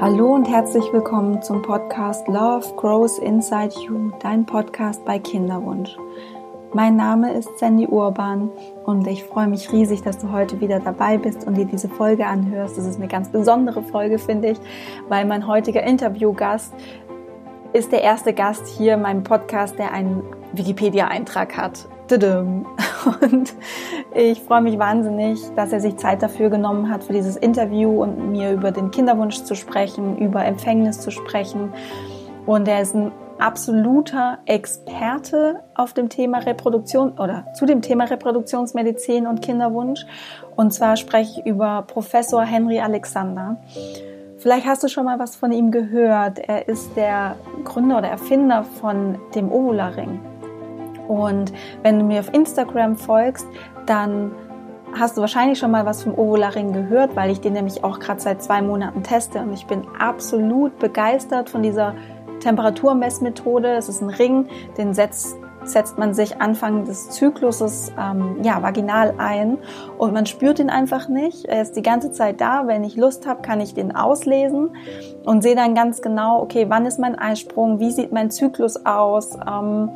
Hallo und herzlich willkommen zum Podcast Love Grows Inside You, dein Podcast bei Kinderwunsch. Mein Name ist Sandy Urban und ich freue mich riesig, dass du heute wieder dabei bist und dir diese Folge anhörst. Das ist eine ganz besondere Folge, finde ich, weil mein heutiger Interviewgast ist der erste Gast hier in meinem Podcast, der einen Wikipedia-Eintrag hat. Und ich freue mich wahnsinnig, dass er sich Zeit dafür genommen hat für dieses Interview und mir über den Kinderwunsch zu sprechen, über Empfängnis zu sprechen. Und er ist ein absoluter Experte auf dem Thema Reproduktion oder zu dem Thema Reproduktionsmedizin und Kinderwunsch. Und zwar spreche ich über Professor Henry Alexander. Vielleicht hast du schon mal was von ihm gehört. Er ist der Gründer oder Erfinder von dem Ovularing. Und wenn du mir auf Instagram folgst, dann hast du wahrscheinlich schon mal was vom Ovularing gehört, weil ich den nämlich auch gerade seit zwei Monaten teste und ich bin absolut begeistert von dieser Temperaturmessmethode. Es ist ein Ring, den setzt, setzt man sich Anfang des Zykluses ähm, ja, vaginal ein und man spürt ihn einfach nicht. Er ist die ganze Zeit da. Wenn ich Lust habe, kann ich den auslesen und sehe dann ganz genau, okay, wann ist mein Eisprung, wie sieht mein Zyklus aus. Ähm,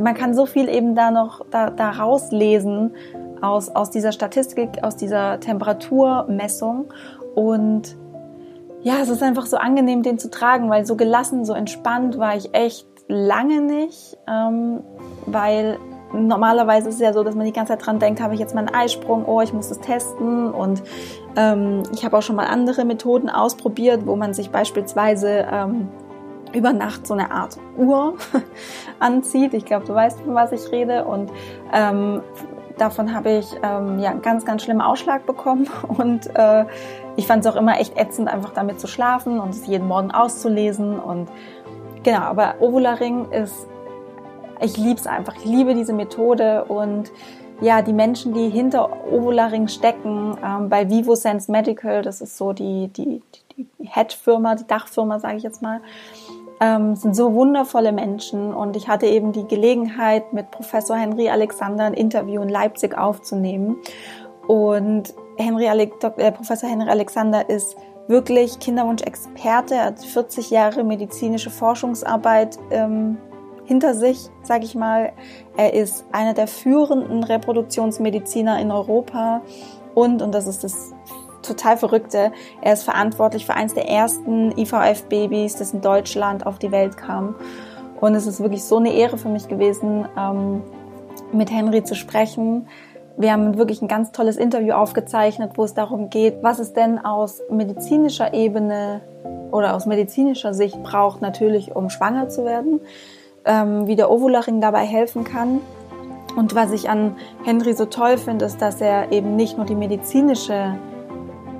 man kann so viel eben da noch da, da rauslesen aus, aus dieser Statistik, aus dieser Temperaturmessung. Und ja, es ist einfach so angenehm, den zu tragen, weil so gelassen, so entspannt war ich echt lange nicht, ähm, weil normalerweise ist es ja so, dass man die ganze Zeit dran denkt, habe ich jetzt mal einen Eisprung, oh, ich muss das testen und ähm, ich habe auch schon mal andere Methoden ausprobiert, wo man sich beispielsweise ähm, über Nacht so eine Art Uhr anzieht. Ich glaube, du weißt, von was ich rede. Und ähm, davon habe ich ähm, ja einen ganz, ganz schlimmen Ausschlag bekommen. Und äh, ich fand es auch immer echt ätzend, einfach damit zu schlafen und es jeden Morgen auszulesen. Und genau, aber Ovularing ist, ich liebe es einfach. Ich liebe diese Methode und ja, die Menschen, die hinter Ovularing stecken, ähm, bei Vivo Sense Medical, das ist so die, die, die Head-Firma, die Dachfirma, sage ich jetzt mal, ähm, sind so wundervolle Menschen und ich hatte eben die Gelegenheit, mit Professor Henry Alexander ein Interview in Leipzig aufzunehmen. Und Henry Ale äh, Professor Henry Alexander ist wirklich Kinderwunsch-Experte, er hat 40 Jahre medizinische Forschungsarbeit ähm, hinter sich, sage ich mal. Er ist einer der führenden Reproduktionsmediziner in Europa und, und das ist das total Verrückte. Er ist verantwortlich für eines der ersten IVF-Babys, das in Deutschland auf die Welt kam. Und es ist wirklich so eine Ehre für mich gewesen, ähm, mit Henry zu sprechen. Wir haben wirklich ein ganz tolles Interview aufgezeichnet, wo es darum geht, was es denn aus medizinischer Ebene oder aus medizinischer Sicht braucht, natürlich um schwanger zu werden, ähm, wie der Ovularing dabei helfen kann. Und was ich an Henry so toll finde, ist, dass er eben nicht nur die medizinische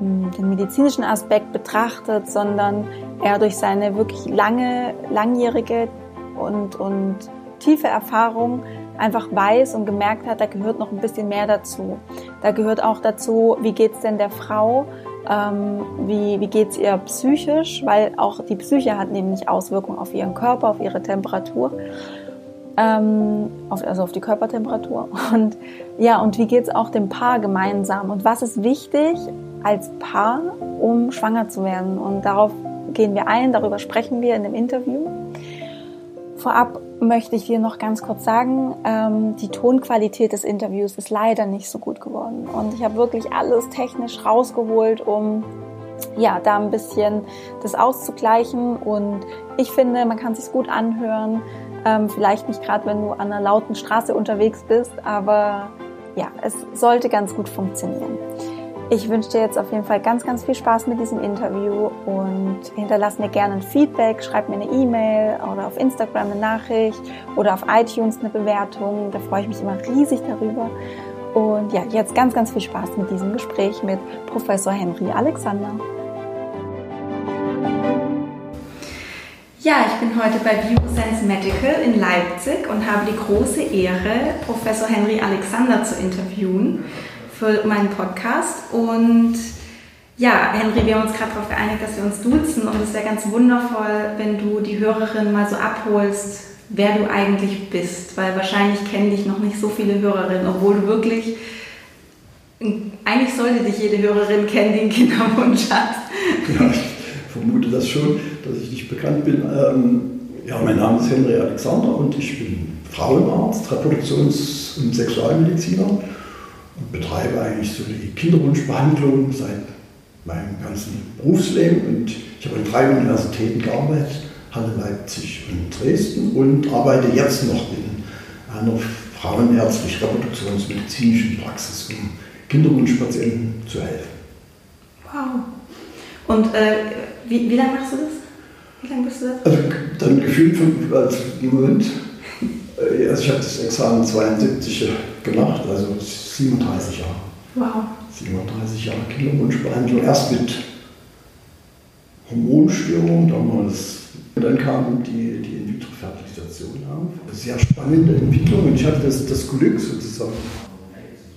den medizinischen Aspekt betrachtet, sondern er durch seine wirklich lange, langjährige und, und tiefe Erfahrung einfach weiß und gemerkt hat, da gehört noch ein bisschen mehr dazu. Da gehört auch dazu, wie geht's denn der Frau, ähm, wie, wie geht's ihr psychisch, weil auch die Psyche hat nämlich Auswirkungen auf ihren Körper, auf ihre Temperatur, ähm, auf, also auf die Körpertemperatur. Und ja, und wie geht's auch dem Paar gemeinsam? Und was ist wichtig als Paar, um schwanger zu werden. Und darauf gehen wir ein, darüber sprechen wir in dem Interview. Vorab möchte ich dir noch ganz kurz sagen, ähm, die Tonqualität des Interviews ist leider nicht so gut geworden. Und ich habe wirklich alles technisch rausgeholt, um ja, da ein bisschen das auszugleichen. Und ich finde, man kann sich gut anhören. Ähm, vielleicht nicht gerade, wenn du an einer lauten Straße unterwegs bist, aber ja, es sollte ganz gut funktionieren. Ich wünsche dir jetzt auf jeden Fall ganz, ganz viel Spaß mit diesem Interview und hinterlass mir gerne ein Feedback, schreib mir eine E-Mail oder auf Instagram eine Nachricht oder auf iTunes eine Bewertung. Da freue ich mich immer riesig darüber. Und ja, jetzt ganz, ganz viel Spaß mit diesem Gespräch mit Professor Henry Alexander. Ja, ich bin heute bei BioSense Medical in Leipzig und habe die große Ehre, Professor Henry Alexander zu interviewen für meinen Podcast. Und ja, Henry, wir haben uns gerade darauf geeinigt, dass wir uns duzen und es wäre ganz wundervoll, wenn du die Hörerin mal so abholst, wer du eigentlich bist, weil wahrscheinlich kennen dich noch nicht so viele Hörerinnen, obwohl du wirklich, eigentlich sollte dich jede Hörerin kennen, die einen Kinderwunsch hat. Ja, vermute das schon, dass ich nicht bekannt bin. Ähm, ja, mein Name ist Henry Alexander und ich bin Frauenarzt, Reproduktions- und Sexualmediziner und betreibe eigentlich so die Kinderwunschbehandlung seit meinem ganzen Berufsleben. Und ich habe an drei Universitäten gearbeitet, Halle, Leipzig und Dresden und arbeite jetzt noch in einer frauenärztlich-reproduktionsmedizinischen Praxis, um Kinderwunschpatienten zu helfen. Wow. Und äh, wie, wie lange machst du das? Wie lange bist du das? Also dann gefühlt fünf, also im Moment, also ich habe das Examen 72 gemacht, also 37 Jahre. Wow. 37 Jahre Kinderwunschbehandlung, erst mit Hormonstörungen damals. Und dann kam die, die In-vitro-Fertilisation auf. Sehr spannende Entwicklung und ich hatte das, das Glück sozusagen,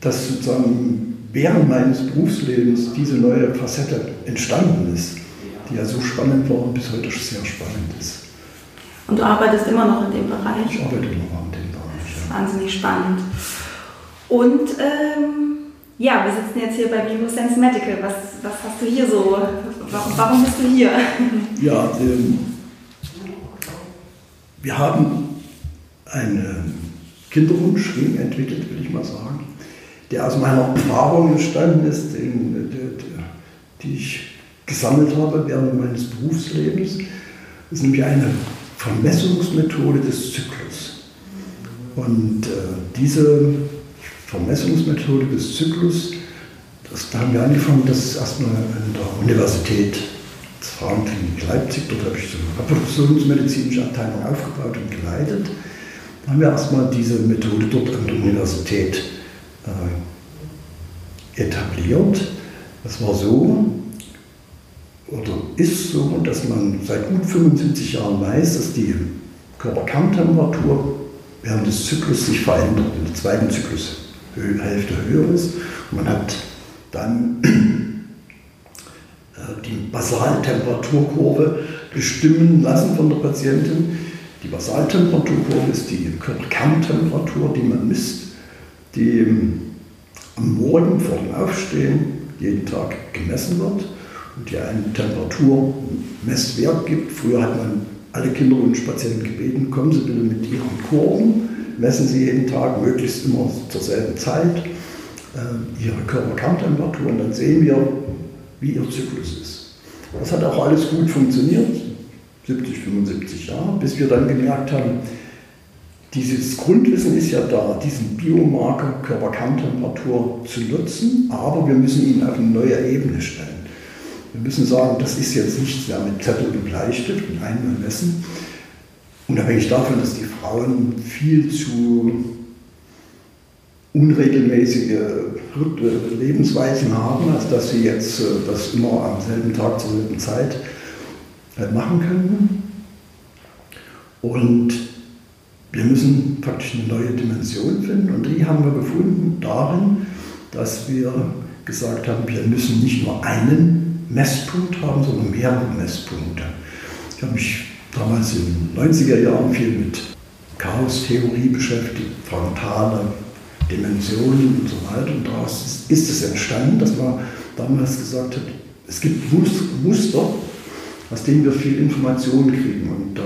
dass sozusagen während meines Berufslebens diese neue Facette entstanden ist, die ja so spannend war und bis heute sehr spannend ist. Und du arbeitest immer noch in dem Bereich? Ich arbeite immer noch in dem Bereich. Das ist ja. wahnsinnig spannend. Und ähm, ja, wir sitzen jetzt hier bei Biosense Medical. Was, was hast du hier so? Warum, warum bist du hier? Ja, ähm, wir haben einen Kinderwunschring entwickelt, will ich mal sagen, der aus meiner Erfahrung entstanden ist, den, die ich gesammelt habe während meines Berufslebens. Das ist nämlich eine Vermessungsmethode des Zyklus. Und äh, diese Vermessungsmethode des Zyklus, das, da haben wir angefangen, das ist erstmal an der Universität des Frauenklinik Leipzig, dort habe ich so eine reproduktionsmedizinische Abteilung aufgebaut und geleitet. Da haben wir erstmal diese Methode dort an der Universität äh, etabliert. Das war so, oder ist so, dass man seit gut 75 Jahren weiß, dass die Körperkerntemperatur während des Zyklus sich verändert, in der zweiten Zyklushälfte höher ist. Und man hat dann äh, die Basaltemperaturkurve bestimmen lassen von der Patientin. Die Basaltemperaturkurve ist die Körperkerntemperatur, die man misst, die am Morgen vor dem Aufstehen jeden Tag gemessen wird und die einen Temperaturmesswert gibt. Früher hat man alle Kinderwunschpatienten gebeten, kommen Sie bitte mit Ihren Kurven, messen Sie jeden Tag, möglichst immer zur selben Zeit, äh, Ihre Körperkerntemperatur und dann sehen wir, wie Ihr Zyklus ist. Das hat auch alles gut funktioniert, 70, 75 Jahre, bis wir dann gemerkt haben, dieses Grundwissen ist ja da, diesen Biomarker Körperkerntemperatur zu nutzen, aber wir müssen ihn auf eine neue Ebene stellen. Wir müssen sagen, das ist jetzt nichts mehr mit Zettel und Bleistift und einmal messen. Unabhängig davon, dass die Frauen viel zu unregelmäßige Lebensweisen haben, als dass sie jetzt äh, das immer am selben Tag zur selben Zeit äh, machen können. Und wir müssen praktisch eine neue Dimension finden und die haben wir gefunden darin, dass wir gesagt haben, wir müssen nicht nur einen Messpunkt haben, sondern mehrere Messpunkte. Ich habe mich damals in den 90er Jahren viel mit Chaostheorie beschäftigt, frontale Dimensionen und so weiter. Und daraus ist es entstanden, dass man damals gesagt hat, es gibt Muster, aus denen wir viel Information kriegen. Und da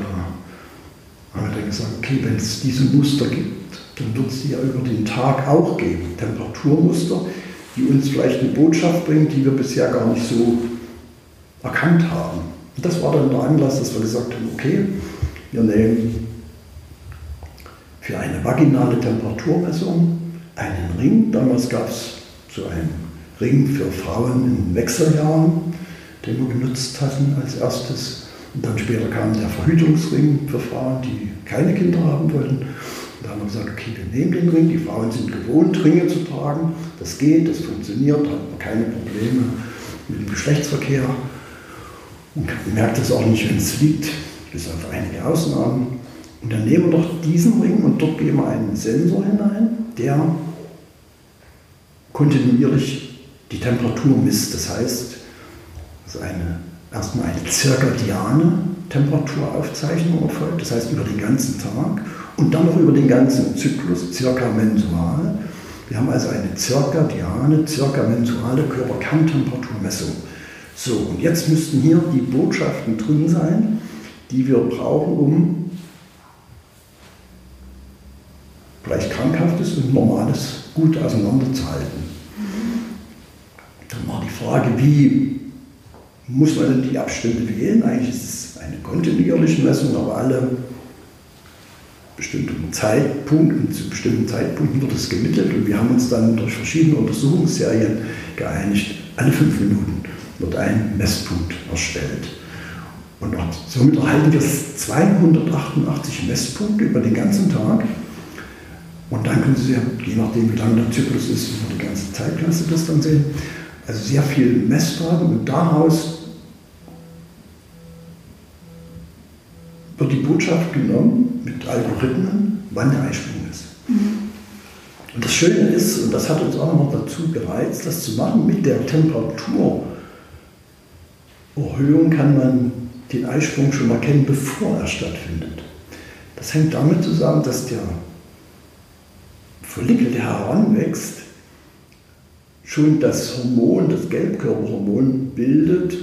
haben wir dann gesagt, okay, wenn es diese Muster gibt, dann wird es die ja über den Tag auch geben. Temperaturmuster, die uns vielleicht eine Botschaft bringen, die wir bisher gar nicht so erkannt haben. Und das war dann der Anlass, dass wir gesagt haben, okay, wir nehmen für eine vaginale Temperaturmessung einen Ring. Damals gab es so einen Ring für Frauen in Wechseljahren, den wir genutzt hatten als erstes. Und dann später kam der Verhütungsring für Frauen, die keine Kinder haben wollten. Da haben wir gesagt, okay, wir nehmen den Ring. Die Frauen sind gewohnt, Ringe zu tragen. Das geht, das funktioniert, hat man keine Probleme mit dem Geschlechtsverkehr. Und merkt es auch nicht, wenn es liegt, bis auf einige Ausnahmen. Und dann nehmen wir doch diesen Ring und dort geben wir einen Sensor hinein, der kontinuierlich die Temperatur misst. Das heißt, dass eine, erstmal eine zirkadiane Temperaturaufzeichnung erfolgt, das heißt über den ganzen Tag und dann noch über den ganzen Zyklus, circa mensual. Wir haben also eine zirkadiane, circa mensuale Körperkerntemperaturmessung So, und jetzt müssten hier die Botschaften drin sein, die wir brauchen, um vielleicht Krankhaftes und Normales gut auseinanderzuhalten. Dann war die Frage, wie muss man denn die Abstände wählen? Eigentlich ist es eine kontinuierliche Messung, aber alle bestimmten Zeitpunkten, zu bestimmten Zeitpunkten wird es gemittelt und wir haben uns dann durch verschiedene Untersuchungsserien geeinigt, alle fünf Minuten wird ein Messpunkt erstellt. Und somit erhalten wir 288 Messpunkte über den ganzen Tag. Und dann können Sie, je nachdem wie lang der Zyklus ist, über die ganze Zeitklasse das dann sehen. Also sehr viel Messdaten und daraus wird die Botschaft genommen mit Algorithmen, wann der Eisprung ist. Mhm. Und das Schöne ist, und das hat uns auch noch dazu gereizt, das zu machen, mit der Temperaturerhöhung kann man den Eisprung schon erkennen, bevor er stattfindet. Das hängt damit zusammen, dass der Follikel, der heranwächst, schon das Hormon, das Gelbkörperhormon bildet,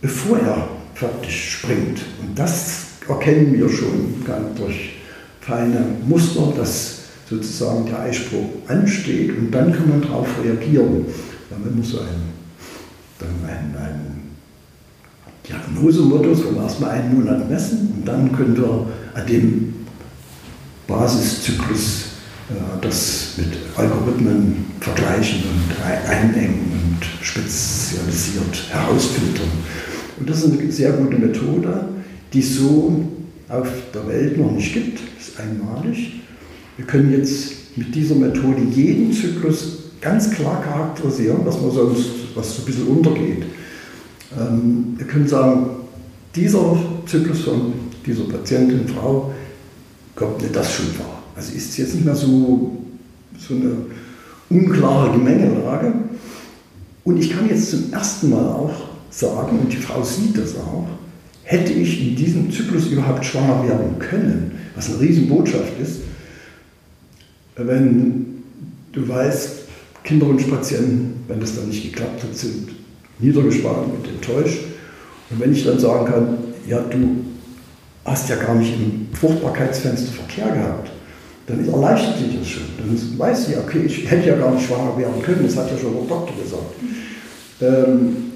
bevor er faktisch springt. Und das erkennen wir schon durch feine Muster, dass sozusagen der Eisprung ansteht und dann kann man darauf reagieren. Dann wir so einen, dann einen, einen Diagnosemodus, wo wir erstmal einen Monat messen und dann können wir an dem Basiszyklus äh, das mit Algorithmen vergleichen und einengen und spezialisiert herausfiltern. Und das ist eine sehr gute Methode, die so auf der Welt noch nicht gibt. Das ist einmalig. Wir können jetzt mit dieser Methode jeden Zyklus ganz klar charakterisieren, was man sonst, was so ein bisschen untergeht. Ähm, wir können sagen, dieser Zyklus von dieser Patientin, Frau, kommt nicht das schon vor. Also ist es jetzt nicht mehr so, so eine unklare Gemengelage. Und ich kann jetzt zum ersten Mal auch sagen, und die Frau sieht das auch, hätte ich in diesem Zyklus überhaupt schwanger werden können, was eine Riesenbotschaft ist, wenn du weißt, Kinderwunschpatienten, wenn das dann nicht geklappt hat, sind niedergeschlagen und enttäuscht. Und wenn ich dann sagen kann, ja, du hast ja gar nicht im Fruchtbarkeitsfenster Verkehr gehabt, dann erleichtert sich das schon. Dann weiß sie, okay, ich hätte ja gar nicht schwanger werden können, das hat ja schon der Doktor gesagt. Ähm,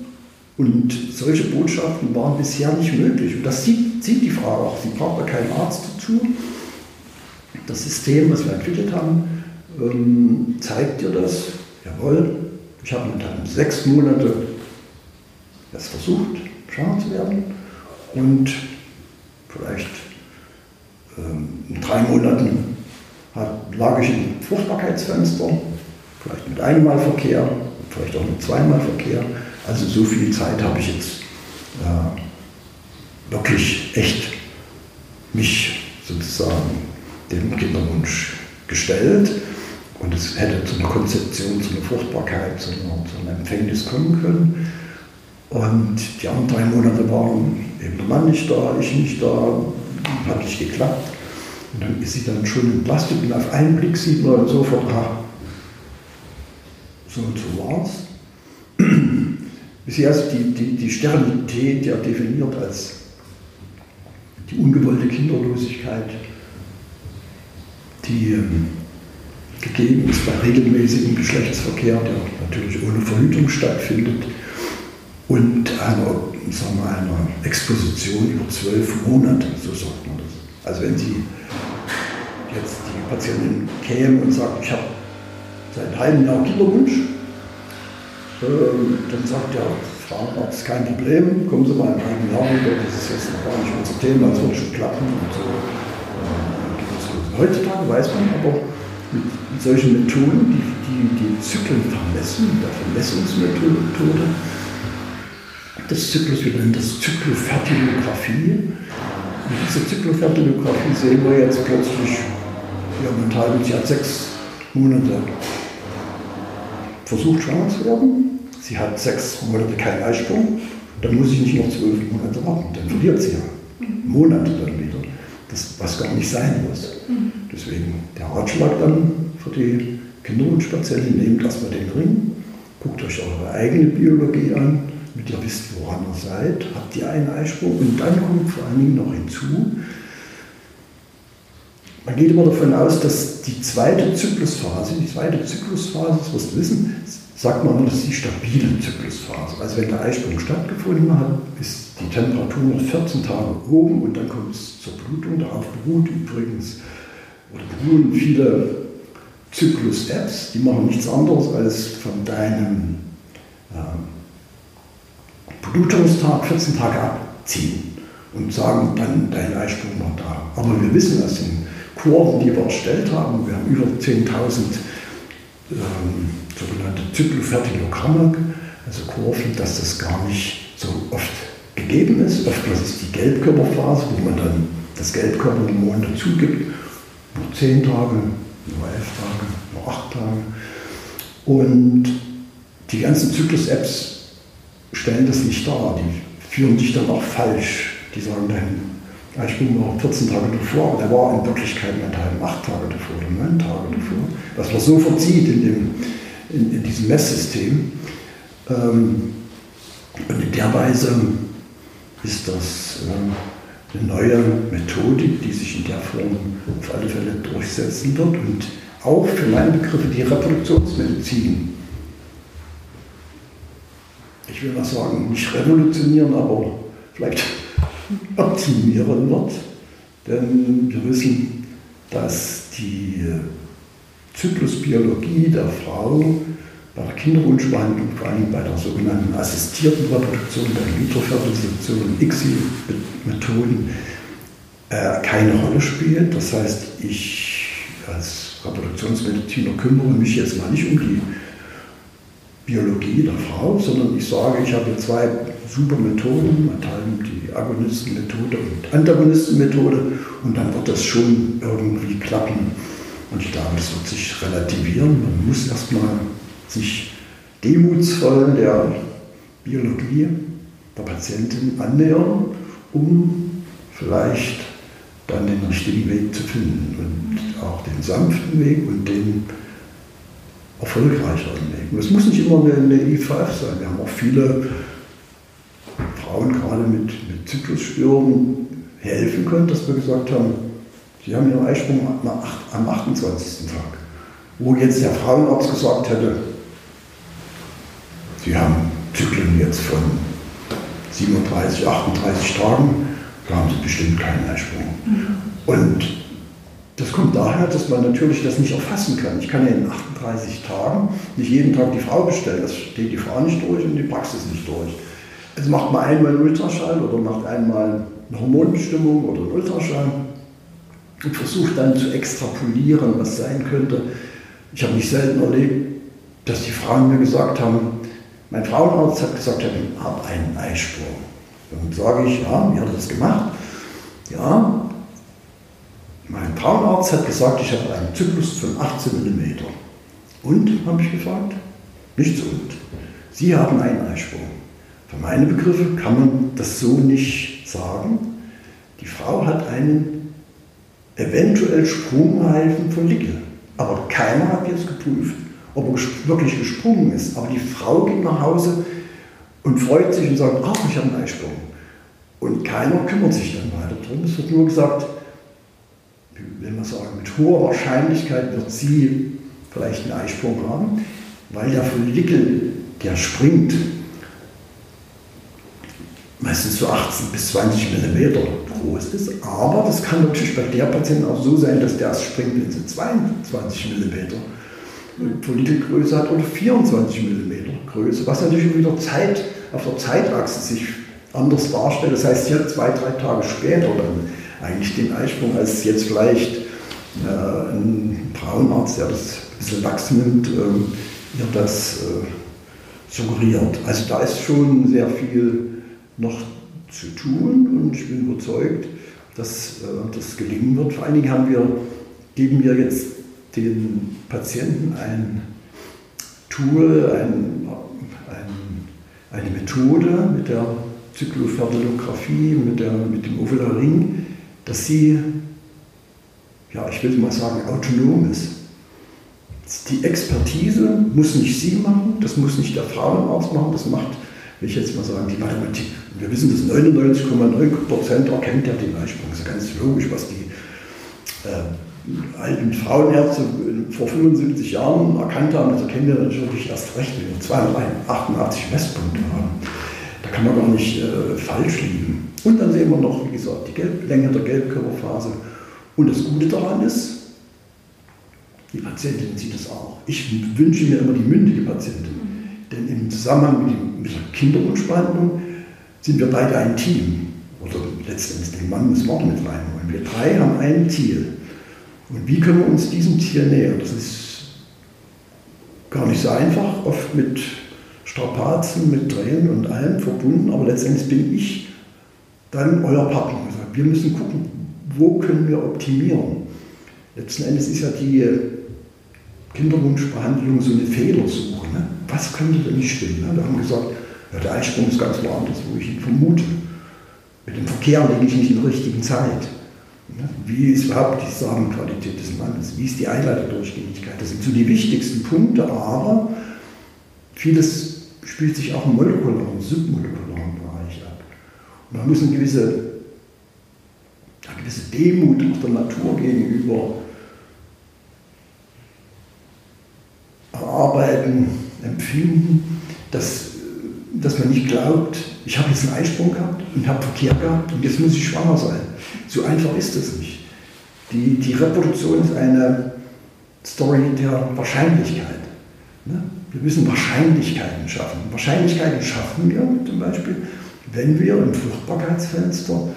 und solche Botschaften waren bisher nicht möglich. Und das sieht, sieht die Frau auch. Sie braucht da keinen Arzt dazu. Das System, was wir entwickelt haben, ähm, zeigt dir das. Jawohl, ich habe dann sechs Monate das versucht, schwanger zu werden. Und vielleicht ähm, in drei Monaten lag ich im Fruchtbarkeitsfenster, vielleicht mit einmal Verkehr, vielleicht auch mit zweimal Verkehr. Also so viel Zeit habe ich jetzt äh, wirklich echt mich sozusagen dem Kinderwunsch gestellt. Und es hätte zu einer Konzeption, zu einer Fruchtbarkeit, zu, einer, zu einem Empfängnis kommen können. Und die anderen drei Monate waren eben der Mann nicht da, ich nicht da, hat nicht geklappt. Und dann ist sie dann schon entlastet und auf einen Blick sieht man sofort, ah, so und so war Bisher ist die, die, die Sterilität ja definiert als die ungewollte Kinderlosigkeit, die ähm, gegeben ist bei regelmäßigem Geschlechtsverkehr, der natürlich ohne Verhütung stattfindet, und einer, sagen wir, einer Exposition über zwölf Monate, so sagt man das. Also wenn Sie jetzt die Patientin käme und sagt, ich habe seit einem halben Jahr Kinderwunsch, dann sagt der Frauenarzt, kein Problem, kommen Sie mal in Jahr wieder, das ist jetzt noch gar nicht unser Thema, das wird schon klappen. Und so. Äh, Heutzutage weiß man aber mit, mit solchen Methoden, die, die die Zyklen vermessen, der Vermessungsmethode des Zyklus, wir nennen das Zyklofertilographie. Mit dieser Zyklofertilographie sehen wir jetzt plötzlich, wir haben ein halbes Jahr, sechs Monate versucht, schwanger zu werden. Sie hat sechs Monate keinen Eisprung. Dann muss ich nicht noch zwölf Monate warten. Dann verliert sie ja Monate dann wieder. Das, was gar nicht sein muss. Deswegen der Ratschlag dann für die Kinderwunschpatienten, nehmt erstmal den Ring, guckt euch eure eigene Biologie an, damit ihr wisst, woran ihr seid, habt ihr einen Eisprung und dann kommt vor allen Dingen noch hinzu, man geht immer davon aus, dass die zweite Zyklusphase, die zweite Zyklusphase, das wirst du wissen, sagt man immer, das ist die stabile Zyklusphase. Also wenn der Eisprung stattgefunden hat, ist die Temperatur noch 14 Tage oben und dann kommt es zur Blutung. Darauf beruht übrigens oder beruhen viele Zyklus-Apps, die machen nichts anderes als von deinem äh, Blutungstag 14 Tage abziehen und sagen dann, dein Eisprung war da. Aber wir wissen aus den Kurven, die wir erstellt haben, wir haben über 10.000 ähm, sogenannte Zyklofertilogramme, also Kurven, dass das gar nicht so oft gegeben ist. Oftmals ist die Gelbkörperphase, wo man dann das Gelbkörperhormon dazugibt, nur 10 Tage, nur 11 Tage, nur 8 Tage. Und die ganzen Zyklus-Apps stellen das nicht dar, die führen dich dann auch falsch. Die sagen dann, ich bin noch 14 Tage davor, aber der war in Wirklichkeit meinethalben 8 Tage davor oder 9 Tage davor. Was man so verzieht in, dem, in, in diesem Messsystem. Ähm, und in der Weise ist das äh, eine neue Methodik, die sich in der Form auf alle Fälle durchsetzen wird und auch für meine Begriffe die Reproduktionsmedizin ich will mal sagen, nicht revolutionieren, aber vielleicht optimieren wird. Denn wir wissen, dass die Zyklusbiologie der Frau bei der Kinderwunschbehandlung, vor allem bei der sogenannten assistierten Reproduktion, der Vitrofertilisation, ICSI-Methoden, äh, keine Rolle spielt. Das heißt, ich als Reproduktionsmediziner kümmere mich jetzt mal nicht um die Biologie der Frau, sondern ich sage, ich habe zwei super Methoden, die Agonistenmethode und Antagonistenmethode und dann wird das schon irgendwie klappen. Und ich glaube, das wird sich relativieren. Man muss erstmal sich demutsvoll der Biologie der Patientin annähern, um vielleicht dann den richtigen Weg zu finden und auch den sanften Weg und den erfolgreicheren Weg. Und es muss nicht immer eine, eine I5 sein. Wir haben auch viele Frauen gerade mit, mit Zyklusstörungen helfen können, dass wir gesagt haben, sie haben ihren Eisprung am 28. Tag. Wo jetzt der Frauenarzt gesagt hätte, sie haben Zyklen jetzt von 37, 38 Tagen, da haben sie bestimmt keinen Eisprung. Mhm. Und das kommt daher, dass man natürlich das nicht erfassen kann. Ich kann ja in 38 Tagen nicht jeden Tag die Frau bestellen. Das steht die Frau nicht durch und die Praxis nicht durch. Also macht man einmal einen Ultraschall oder macht einmal eine Hormonbestimmung oder einen Ultraschall und versucht dann zu extrapolieren, was sein könnte. Ich habe nicht selten erlebt, dass die Frauen mir gesagt haben, mein Frauenarzt hat gesagt, ich habe einen Eisprung. Dann sage ich, ja, wie hat er das gemacht? Ja, mein Frauenarzt hat gesagt, ich habe einen Zyklus von 18 mm. Und, habe ich gefragt, nichts und. Sie haben einen Eisprung. Für meine Begriffe kann man das so nicht sagen. Die Frau hat einen eventuell sprungreifen Follikel. Aber keiner hat jetzt geprüft, ob er wirklich gesprungen ist. Aber die Frau geht nach Hause und freut sich und sagt, ach, ich habe einen Eisprung. Und keiner kümmert sich dann weiter drum. Es wird nur gesagt, will man sagen, mit hoher Wahrscheinlichkeit wird sie vielleicht einen Eisprung haben, weil der Follikel, der springt, meistens so 18 bis 20 mm groß ist. Aber das kann natürlich bei der Patientin auch so sein, dass der erst springt, wenn sie 22 mm Follikelgröße hat oder 24 mm Größe, was natürlich wieder Zeit, auf der Zeitachse sich anders darstellt. Das heißt, hier zwei, drei Tage später dann eigentlich den Eisprung, als jetzt vielleicht äh, ein Frauenarzt, der das ein bisschen lax nimmt, äh, ihr das äh, suggeriert. Also da ist schon sehr viel noch zu tun und ich bin überzeugt, dass äh, das gelingen wird. Vor allen Dingen haben wir, geben wir jetzt den Patienten ein Tool, ein, ein, eine Methode mit der Zyklofertilographie, mit, mit dem Ovular Ring, dass sie, ja, ich will mal sagen, autonom ist. Die Expertise muss nicht sie machen, das muss nicht der Frauenarzt machen, das macht will ich jetzt mal sagen, die Mathematik. Wir wissen, dass 99,9% erkennt ja den Eisprung. Das ist ganz logisch, was die äh, alten Frauenärzte vor 75 Jahren erkannt haben. Das erkennen wir natürlich erst recht, wenn wir 288 Messpunkte haben. Da kann man gar nicht äh, falsch liegen. Und dann sehen wir noch, wie gesagt, die Gelb Länge der Gelbkörperphase. Und das Gute daran ist, die Patientin sieht es auch. Ich wünsche mir immer die mündige Patientin. Denn im Zusammenhang mit, der Kinderwunschbehandlung sind wir beide ein Team. Oder letztendlich den Mann wir auch mit reinholen. Wir drei haben ein Ziel. Und wie können wir uns diesem Ziel nähern? Das ist gar nicht so einfach, oft mit Strapazen, mit Tränen und allem verbunden, aber letztendlich bin ich dann euer Partner. Wir müssen gucken, wo können wir optimieren. Letzten Endes ist ja die Kinderwunschbehandlung so eine Fehlersuche. Ne? Was könnte denn nicht stimmen? Ne? Wir haben gesagt, ja, der Einsprung ist ganz woanders, wo ich ihn vermute. Mit dem Verkehr lege ich nicht in der richtigen Zeit. Wie ist überhaupt die Samenqualität des Mannes? Wie ist die Eileiterdurchgängigkeit? Das sind so die wichtigsten Punkte, aber vieles spielt sich auch im molekularen, submolekularen Bereich ab. Und man muss eine gewisse, eine gewisse Demut auch der Natur gegenüber erarbeiten, empfinden, dass, dass man nicht glaubt, ich habe jetzt einen Eisprung gehabt und habe Verkehr gehabt und jetzt muss ich schwanger sein. So einfach ist das nicht. Die, die Reproduktion ist eine Story der Wahrscheinlichkeit. Ne? Wir müssen Wahrscheinlichkeiten schaffen. Wahrscheinlichkeiten schaffen wir zum Beispiel, wenn wir im Fruchtbarkeitsfenster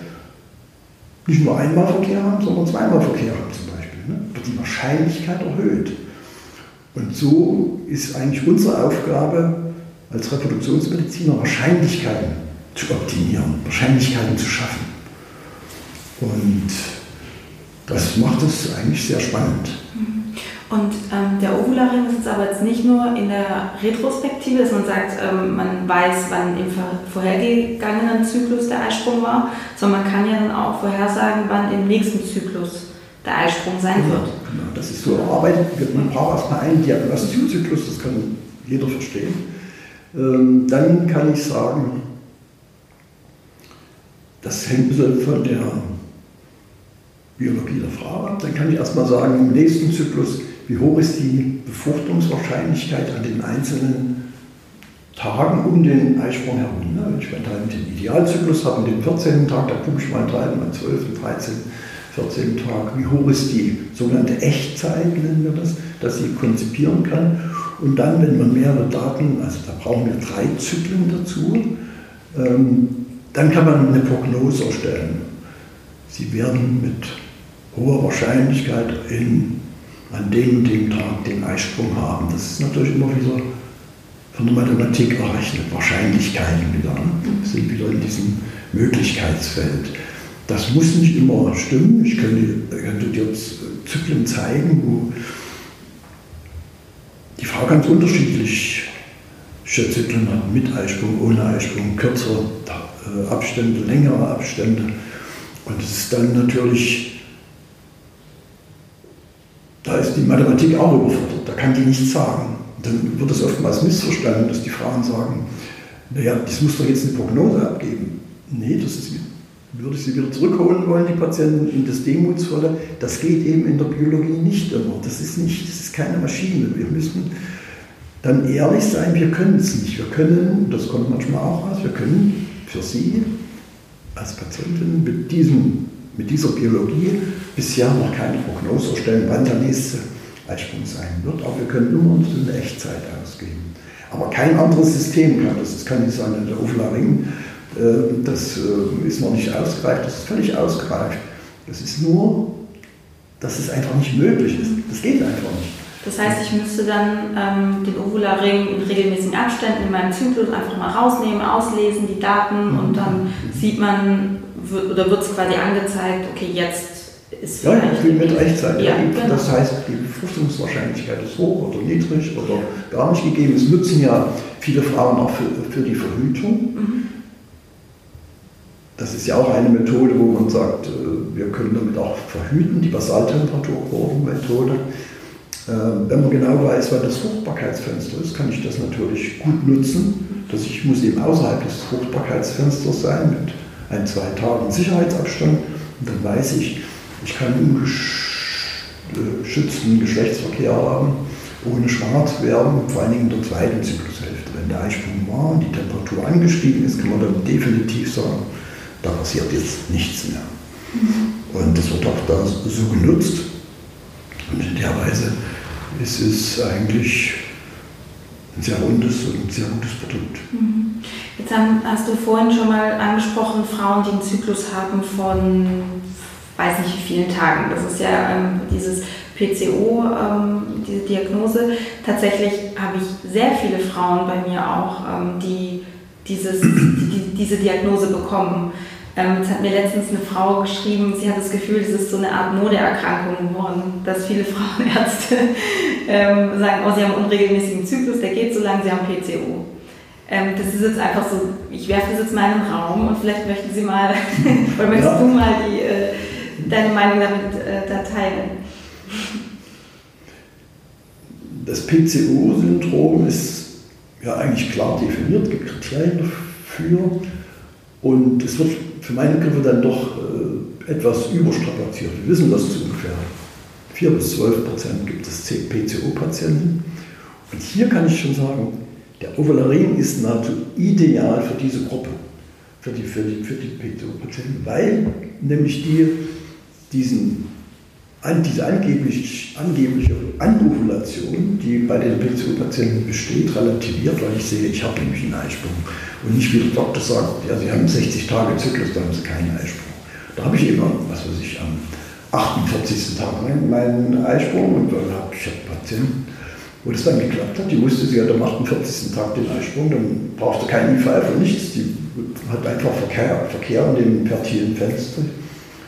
nicht nur einmal Verkehr haben, sondern zweimal Verkehr haben zum Beispiel. Ne? Die Wahrscheinlichkeit erhöht. Und so ist eigentlich unsere Aufgabe als Reproduktionsmediziner, Wahrscheinlichkeiten zu optimieren, Wahrscheinlichkeiten zu schaffen. Und das macht es eigentlich sehr spannend. Und ähm, der Ovularing ist jetzt aber jetzt nicht nur in der Retrospektive, dass man sagt, ähm, man weiß, wann im vorhergegangenen Zyklus der Eisprung war, sondern man kann ja dann auch vorhersagen, wann im nächsten Zyklus der Eisprung sein genau, wird. Genau, das ist so erarbeitet. Man braucht erstmal einen Diagnostikzyklus, das kann jeder verstehen. Ähm, dann kann ich sagen, das hängt ein bisschen von der Biologie der Frau ab. Dann kann ich erstmal sagen, im nächsten Zyklus, wie hoch ist die Befruchtungswahrscheinlichkeit an den einzelnen Tagen um den Eisprung herum. Ne? Wenn ich meinen den Idealzyklus habe, den 14. Tag, da gucke ich mal rein, meinen 12., 13., 14 Tag, wie hoch ist die sogenannte Echtzeit, nennen wir das, dass sie konzipieren kann. Und dann, wenn man mehrere Daten, also da brauchen wir drei Zyklen dazu, ähm, dann kann man eine Prognose erstellen. Sie werden mit hoher Wahrscheinlichkeit in, an dem und dem Tag den Eisprung haben. Das ist natürlich immer wieder von der Mathematik errechnet. Wahrscheinlichkeiten wieder. Ne? Wir sind wieder in diesem Möglichkeitsfeld. Das muss nicht immer stimmen. Ich könnte, könnte dir Zyklen zeigen, wo die Frau ganz unterschiedlich Zyklen hat, mit Eisprung, ohne Eisprung, kürzere äh, Abstände, längere Abstände. Und es ist dann natürlich, da ist die Mathematik auch überfordert, da kann die nichts sagen. Dann wird es oftmals missverstanden, dass die Frauen sagen, naja, das muss doch jetzt eine Prognose abgeben. Nee, das ist würde ich sie wieder zurückholen wollen, die Patienten, in das Demutsvolle. Das geht eben in der Biologie nicht immer. Das ist nicht, das ist keine Maschine. Wir müssen dann ehrlich sein, wir können es nicht. Wir können, das kommt manchmal auch raus, wir können für Sie als Patientin mit, diesem, mit dieser Biologie bisher noch keine Prognose erstellen, wann der nächste Eisprung sein wird. Aber wir können immer uns eine Echtzeit ausgeben. Aber kein anderes System kann das. Das kann nicht sein, der Oflaring das äh, ist noch nicht ausgereift, das ist völlig ausgereift. Das ist nur, dass es einfach nicht möglich ist. Das geht einfach nicht. Das heißt, ich müsste dann ähm, den Ovula-Ring in regelmäßigen Abständen in meinem Zyklus einfach mal rausnehmen, auslesen, die Daten mhm. und dann sieht man, oder wird es quasi angezeigt, okay, jetzt ist vielleicht... Ja, viel mit Echtzeit. Ja, genau. Das heißt, die Befruchtungswahrscheinlichkeit ist hoch oder niedrig oder ja. gar nicht gegeben. Es nutzen ja viele Frauen auch für, für die Verhütung. Mhm. Das ist ja auch eine Methode, wo man sagt, äh, wir können damit auch verhüten, die Basaltemperaturkurvenmethode. äh, wenn man genau weiß, wann das Fruchtbarkeitsfenster ist, kann ich das natürlich gut nutzen. Dass ich muss eben außerhalb des Fruchtbarkeitsfensters sein mit ein, zwei Tagen Sicherheitsabstand. Und dann weiß ich, ich kann ungeschützten Geschlechtsverkehr haben, ohne schwanger zu werden, vor allen Dingen in der zweiten Zyklushälfte. Wenn der Eisprung war und die Temperatur angestiegen ist, kann man dann definitiv sagen, da passiert jetzt nichts mehr. Und das wird auch da so genutzt. Und in der Weise ist es eigentlich ein sehr rundes und ein sehr gutes Produkt. Mhm. Jetzt hast du vorhin schon mal angesprochen, Frauen, die einen Zyklus haben von weiß nicht wie vielen Tagen. Das ist ja ähm, dieses PCO, ähm, diese Diagnose. Tatsächlich habe ich sehr viele Frauen bei mir auch, ähm, die, dieses, die, diese Diagnose bekommen. Ähm, jetzt hat mir letztens eine Frau geschrieben, sie hat das Gefühl, es ist so eine Art Modeerkrankung geworden, dass viele Frauenärzte ähm, sagen, oh, sie haben einen unregelmäßigen Zyklus, der geht so lang, sie haben PCO. Ähm, das ist jetzt einfach so, ich werfe das jetzt mal in den Raum und vielleicht möchten Sie mal, oder möchtest ja. du mal die, äh, deine Meinung damit äh, da teilen? Das PCO-Syndrom ist ja eigentlich klar definiert, es gibt Kriterien dafür und es wird für meine Begriffe dann doch äh, etwas überstrapaziert. Wir wissen, dass es ungefähr 4 bis 12 Prozent gibt es PCO-Patienten. Und hier kann ich schon sagen, der Ovalarin ist nahezu ideal für diese Gruppe, für die, für die, für die PCO-Patienten, weil nämlich die diesen, diese angeblich, angebliche Anovulation, die bei den PCO-Patienten besteht, relativiert, weil ich sehe, ich habe nämlich einen Eisprung. Und nicht wie der Doktor sagt, ja, Sie haben 60 Tage Zyklus, da haben Sie keinen Eisprung. Da habe ich immer, was weiß ich, am 48. Tag meinen Eisprung und dann habe ich Patienten, wo das dann geklappt hat. Die wusste, sie hat am 48. Tag den Eisprung, dann brauchte kein IVF und nichts. Die hat einfach Verkehr, Verkehr in dem fertilen Fenster.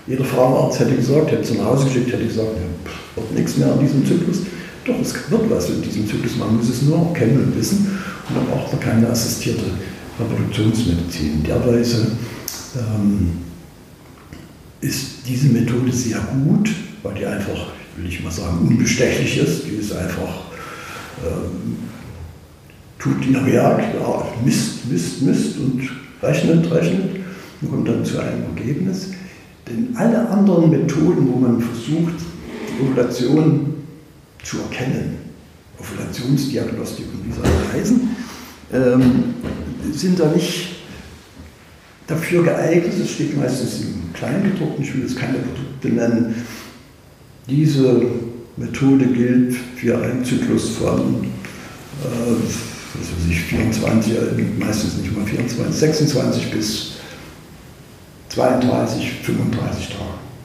Jeder Frauenarzt hätte gesagt, hätte sie nach Hause geschickt, hätte gesagt, ja, wird nichts mehr an diesem Zyklus. Doch, es wird was in diesem Zyklus, man muss es nur auch kennen und wissen. Und dann braucht man keine assistierte Reproduktionsmedizin. In der Weise ähm, ist diese Methode sehr gut, weil die einfach, will ich mal sagen, unbestechlich ist. Die ist einfach, ähm, tut ihr Werk, ja, misst, misst, misst und rechnet, rechnet und kommt dann zu einem Ergebnis. Denn alle anderen Methoden, wo man versucht, die Ovulation zu erkennen, Ovulationsdiagnostik und wie sie alle heißen, ähm, sind da nicht dafür geeignet. Es steht meistens im Kleingedruckten, ich will jetzt keine Produkte nennen. Diese Methode gilt für einen Zyklus von äh, was weiß ich, 24, meistens nicht mal 24, 26 bis 32, 35 Tage.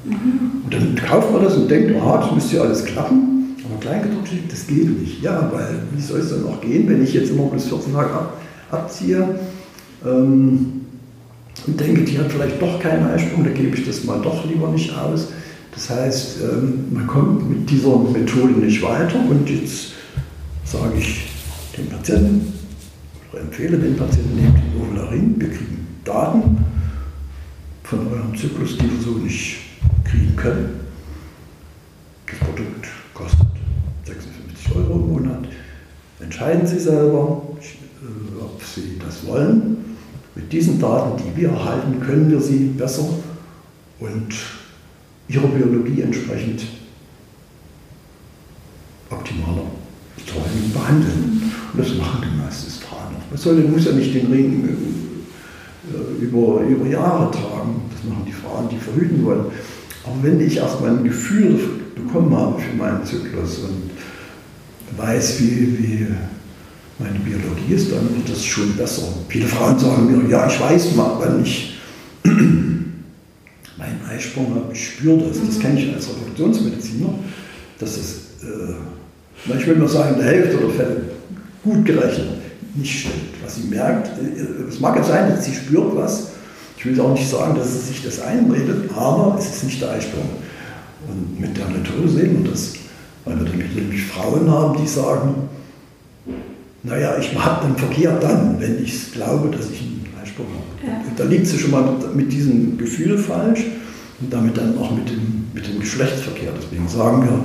Mhm. Und dann kauft man das und denkt, aha, das müsste ja alles klappen. Aber Kleingedruckt steht, das geht nicht. Ja, weil wie soll es dann noch gehen, wenn ich jetzt immer bis 14 Tage ab, abziehe ähm, und denke, die hat vielleicht doch keinen Eisprung, da gebe ich das mal doch lieber nicht aus. Das heißt, ähm, man kommt mit dieser Methode nicht weiter und jetzt sage ich dem Patienten oder empfehle den Patienten, nehmt die Ovularin, wir kriegen Daten von eurem Zyklus, die wir so nicht kriegen können. Das Produkt kostet 56 Euro im Monat. Entscheiden Sie selber, äh, ob Sie das wollen. Mit diesen Daten, die wir erhalten, können wir Sie besser und Ihrer Biologie entsprechend optimaler betreuen behandeln. Und das machen die meisten Frauen. Man soll, muss ja nicht den Ring äh, über, über Jahre tragen. Das machen die Frauen, die verhüten wollen. Aber wenn ich erstmal ein Gefühl bekommen habe für meinen Zyklus und weiß, wie, wie meine Biologie ist, dann wird das schon besser. Viele Frauen sagen mir, ja, ich weiß mal, wann ich meinen Eisprung habe, ich spüre das. Das kenne ich als Reproduktionsmediziner, dass es, äh, ich will mal sagen, in der Hälfte der Fälle gut gerechnet nicht stimmt. Was sie merkt, äh, es mag ja sein, dass sie spürt was. Ich will auch nicht sagen, dass sie sich das einredet, aber es ist nicht der Eisprung. Und mit der Methode sehen wir das, weil wir nämlich Frauen haben, die sagen, naja, ich habe den Verkehr dann, wenn ich glaube, dass ich einen Eisprung habe. Ja. Da liegt sie schon mal mit diesem Gefühl falsch und damit dann auch mit dem, mit dem Geschlechtsverkehr. Deswegen sagen wir,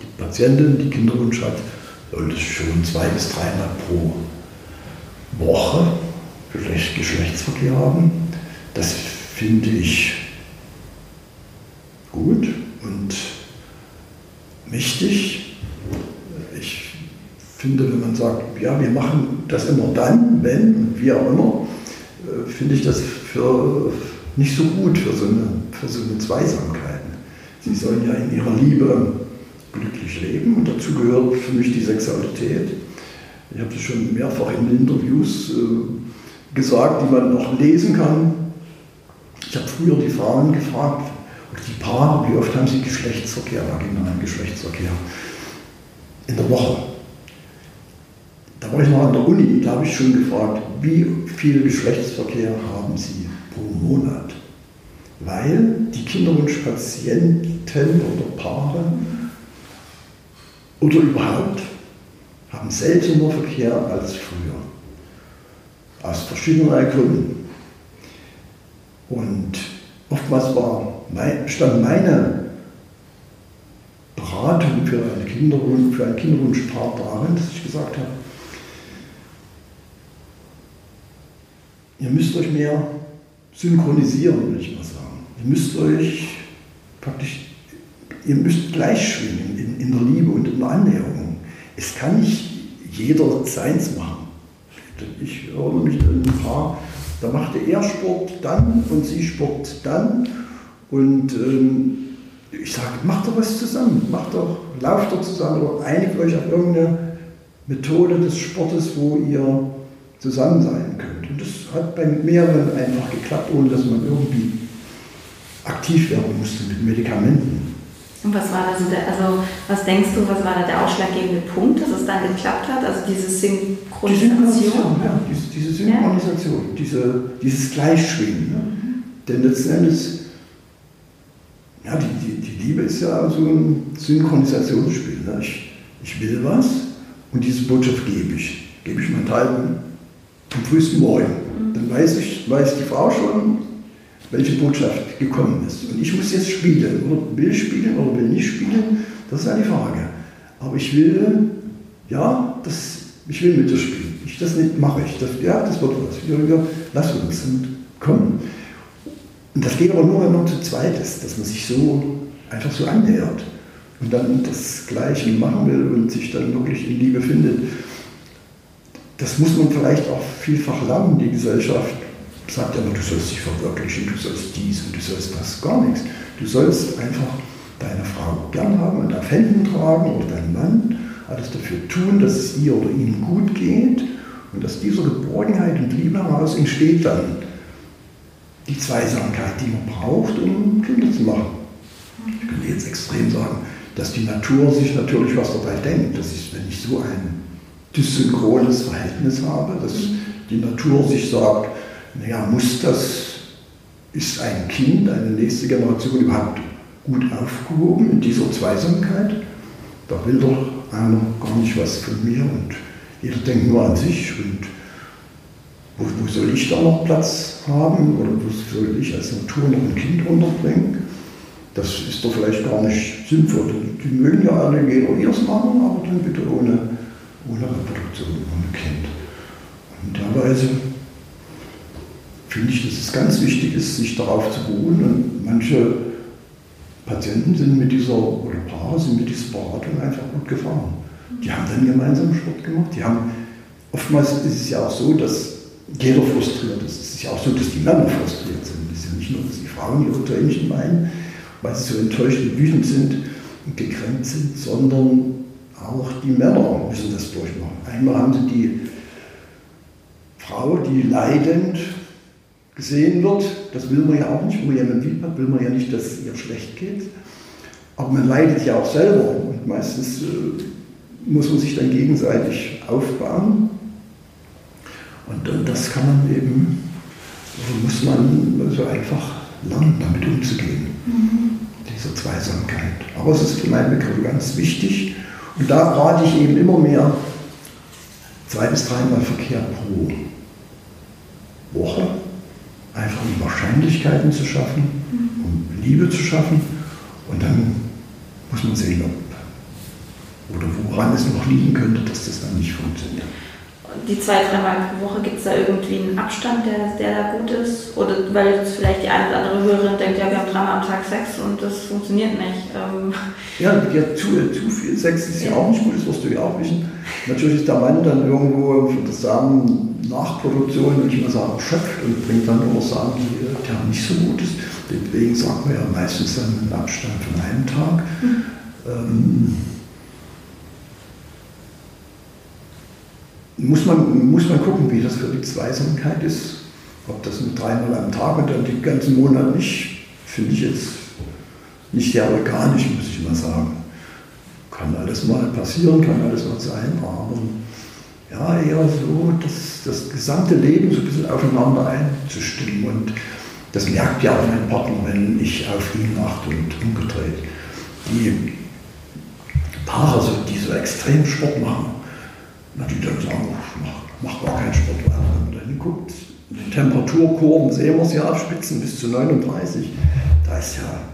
die Patientin, die Kinderwunsch hat, sollte schon zwei bis dreimal pro Woche Geschlechtsverkehr haben. Das finde ich gut und wichtig. Ich finde, wenn man sagt, ja, wir machen das immer dann, wenn wie auch immer, äh, finde ich das für nicht so gut für so eine, für so eine Zweisamkeit. Sie sollen ja in ihrer Liebe glücklich leben und dazu gehört für mich die Sexualität. Ich habe das schon mehrfach in Interviews äh, gesagt, die man noch lesen kann. Ich habe früher die Frauen gefragt, oder die Paare, wie oft haben sie Geschlechtsverkehr, vaginalen Geschlechtsverkehr in der Woche. Da war ich noch an der Uni, da habe ich schon gefragt, wie viel Geschlechtsverkehr haben sie pro Monat? Weil die Kinderwunschpatienten oder Paare oder überhaupt haben seltener Verkehr als früher. Aus verschiedenen Gründen. Und oftmals war, stand meine Beratung für, eine Kinderwunsch, für ein Kinderwunschpaar darin, dass ich gesagt habe, ihr müsst euch mehr synchronisieren, würde ich mal sagen. Ihr müsst euch praktisch, ihr müsst gleich schwingen in, in der Liebe und in der Annäherung. Es kann nicht jeder seins machen. Ich erinnere mich an ein Paar, da machte er Sport dann und sie Sport dann. Und ähm, ich sage, macht doch was zusammen, macht doch, lauft doch zusammen oder einigt euch auf irgendeine Methode des Sportes, wo ihr zusammen sein könnt. Und das hat bei mehreren einfach geklappt, ohne dass man irgendwie aktiv werden musste mit Medikamenten. Und was war da so der, also was denkst du, was war da der ausschlaggebende Punkt, dass es dann geklappt hat? Also diese Synchronisation? Die Synchronisation, ja, diese, diese Synchronisation, ja. diese, dieses Gleichschwingen. Ne? Mhm. Denn letzten Endes, ja, die, die, die, Liebe ist ja so ein Synchronisationsspiel. Ne? Ich, ich will was und diese Botschaft gebe ich. Gebe ich meinen Teil am frühesten Morgen. Mhm. Dann weiß, ich, weiß die Frau schon, welche Botschaft gekommen ist. Und ich muss jetzt spielen, oder will spielen oder will nicht spielen, das ist eine Frage. Aber ich will, ja, das, ich will mit dir spielen. Ich, das nicht mache ich. Das, ja, das wird was. Jürgen, lass uns und komm. Und das geht aber nur, wenn man zu zweit ist, dass man sich so einfach so annähert und dann das Gleiche machen will und sich dann wirklich in Liebe findet. Das muss man vielleicht auch vielfach lernen, die Gesellschaft sagt aber, du sollst dich verwirklichen, du sollst dies und du sollst das, gar nichts. Du sollst einfach deine Frau gern haben und auf Händen tragen oder deinen Mann, alles dafür tun, dass es ihr oder ihm gut geht und aus dieser Geborgenheit und Liebe heraus entsteht dann die Zweisamkeit, die man braucht, um Kinder zu machen. Ich könnte jetzt extrem sagen, dass die Natur sich natürlich was dabei denkt. Das ist, wenn ich so ein dysynchrones Verhältnis habe, dass die Natur sich sagt, naja, muss das, ist ein Kind, eine nächste Generation überhaupt gut aufgehoben in dieser Zweisamkeit? Da will doch einer gar nicht was von mir und jeder denkt nur an sich und wo, wo soll ich da noch Platz haben oder wo soll ich als Natur noch ein Kind unterbringen? Das ist doch vielleicht gar nicht sinnvoll. Die mögen ja alle jeder ihres machen, aber dann bitte ohne, ohne Reproduktion, ohne Kind. Und derweise finde ich, dass es ganz wichtig ist, sich darauf zu beruhen. Und manche Patienten sind mit dieser, oder Paare sind mit dieser Beratung einfach gut gefahren. Die haben dann gemeinsam Sport gemacht. Die haben, oftmals ist es ja auch so, dass jeder frustriert ist. Es ist ja auch so, dass die Männer frustriert sind. Es ist ja nicht nur, dass die Frauen ihre Tränchen meinen, weil sie so enttäuscht und wütend sind und gekränkt sind, sondern auch die Männer müssen das durchmachen. Einmal haben sie die Frau, die leidend gesehen wird. Das will man ja auch nicht, wo man jemanden lieb hat, will man ja nicht, dass es ihr schlecht geht. Aber man leidet ja auch selber und meistens äh, muss man sich dann gegenseitig aufbauen. Und, und das kann man eben, also muss man also einfach lernen, damit umzugehen, mhm. dieser Zweisamkeit. Aber es ist für meinen Begriff ganz wichtig. Und da rate ich eben immer mehr zwei bis dreimal Verkehr pro Woche einfach um Wahrscheinlichkeiten zu schaffen, um Liebe zu schaffen. Und dann muss man sehen, ob oder woran es noch liegen könnte, dass das dann nicht funktioniert. Die zwei, dreimal pro Woche gibt es da irgendwie einen Abstand, der, der da gut ist? Oder weil jetzt vielleicht die eine oder andere Hörerin denkt, ja, wir haben dreimal am Tag Sex und das funktioniert nicht. Ähm. Ja, ja zu, zu viel Sex ist ja, ja auch nicht gut, das wirst du ja auch wissen. Natürlich ist der Mann dann irgendwo für das Samen Nachproduktion, wenn ich mal sagen, schöpft und bringt dann nur Samen, die ja nicht so gut ist. Deswegen sagt man ja meistens dann einen Abstand von einem Tag. Mhm. Ähm, muss man, muss man gucken, wie das für die Zweisamkeit ist. Ob das nur dreimal am Tag und dann den ganzen Monat nicht, finde ich jetzt nicht sehr organisch, muss ich mal sagen. Kann alles mal passieren, kann alles mal sein, aber ja, eher so das, das gesamte Leben so ein bisschen aufeinander einzustimmen. Und das merkt ja auch mein Partner, wenn ich auf ihn achte und umgedreht. Die Paare, so, die so extrem Sport machen, die dann sagen, mach, mach gar keinen Sport. Wenn man dann guckt, die Temperaturkurven sehen wir sie ja abspitzen bis zu 39. Da ist ja,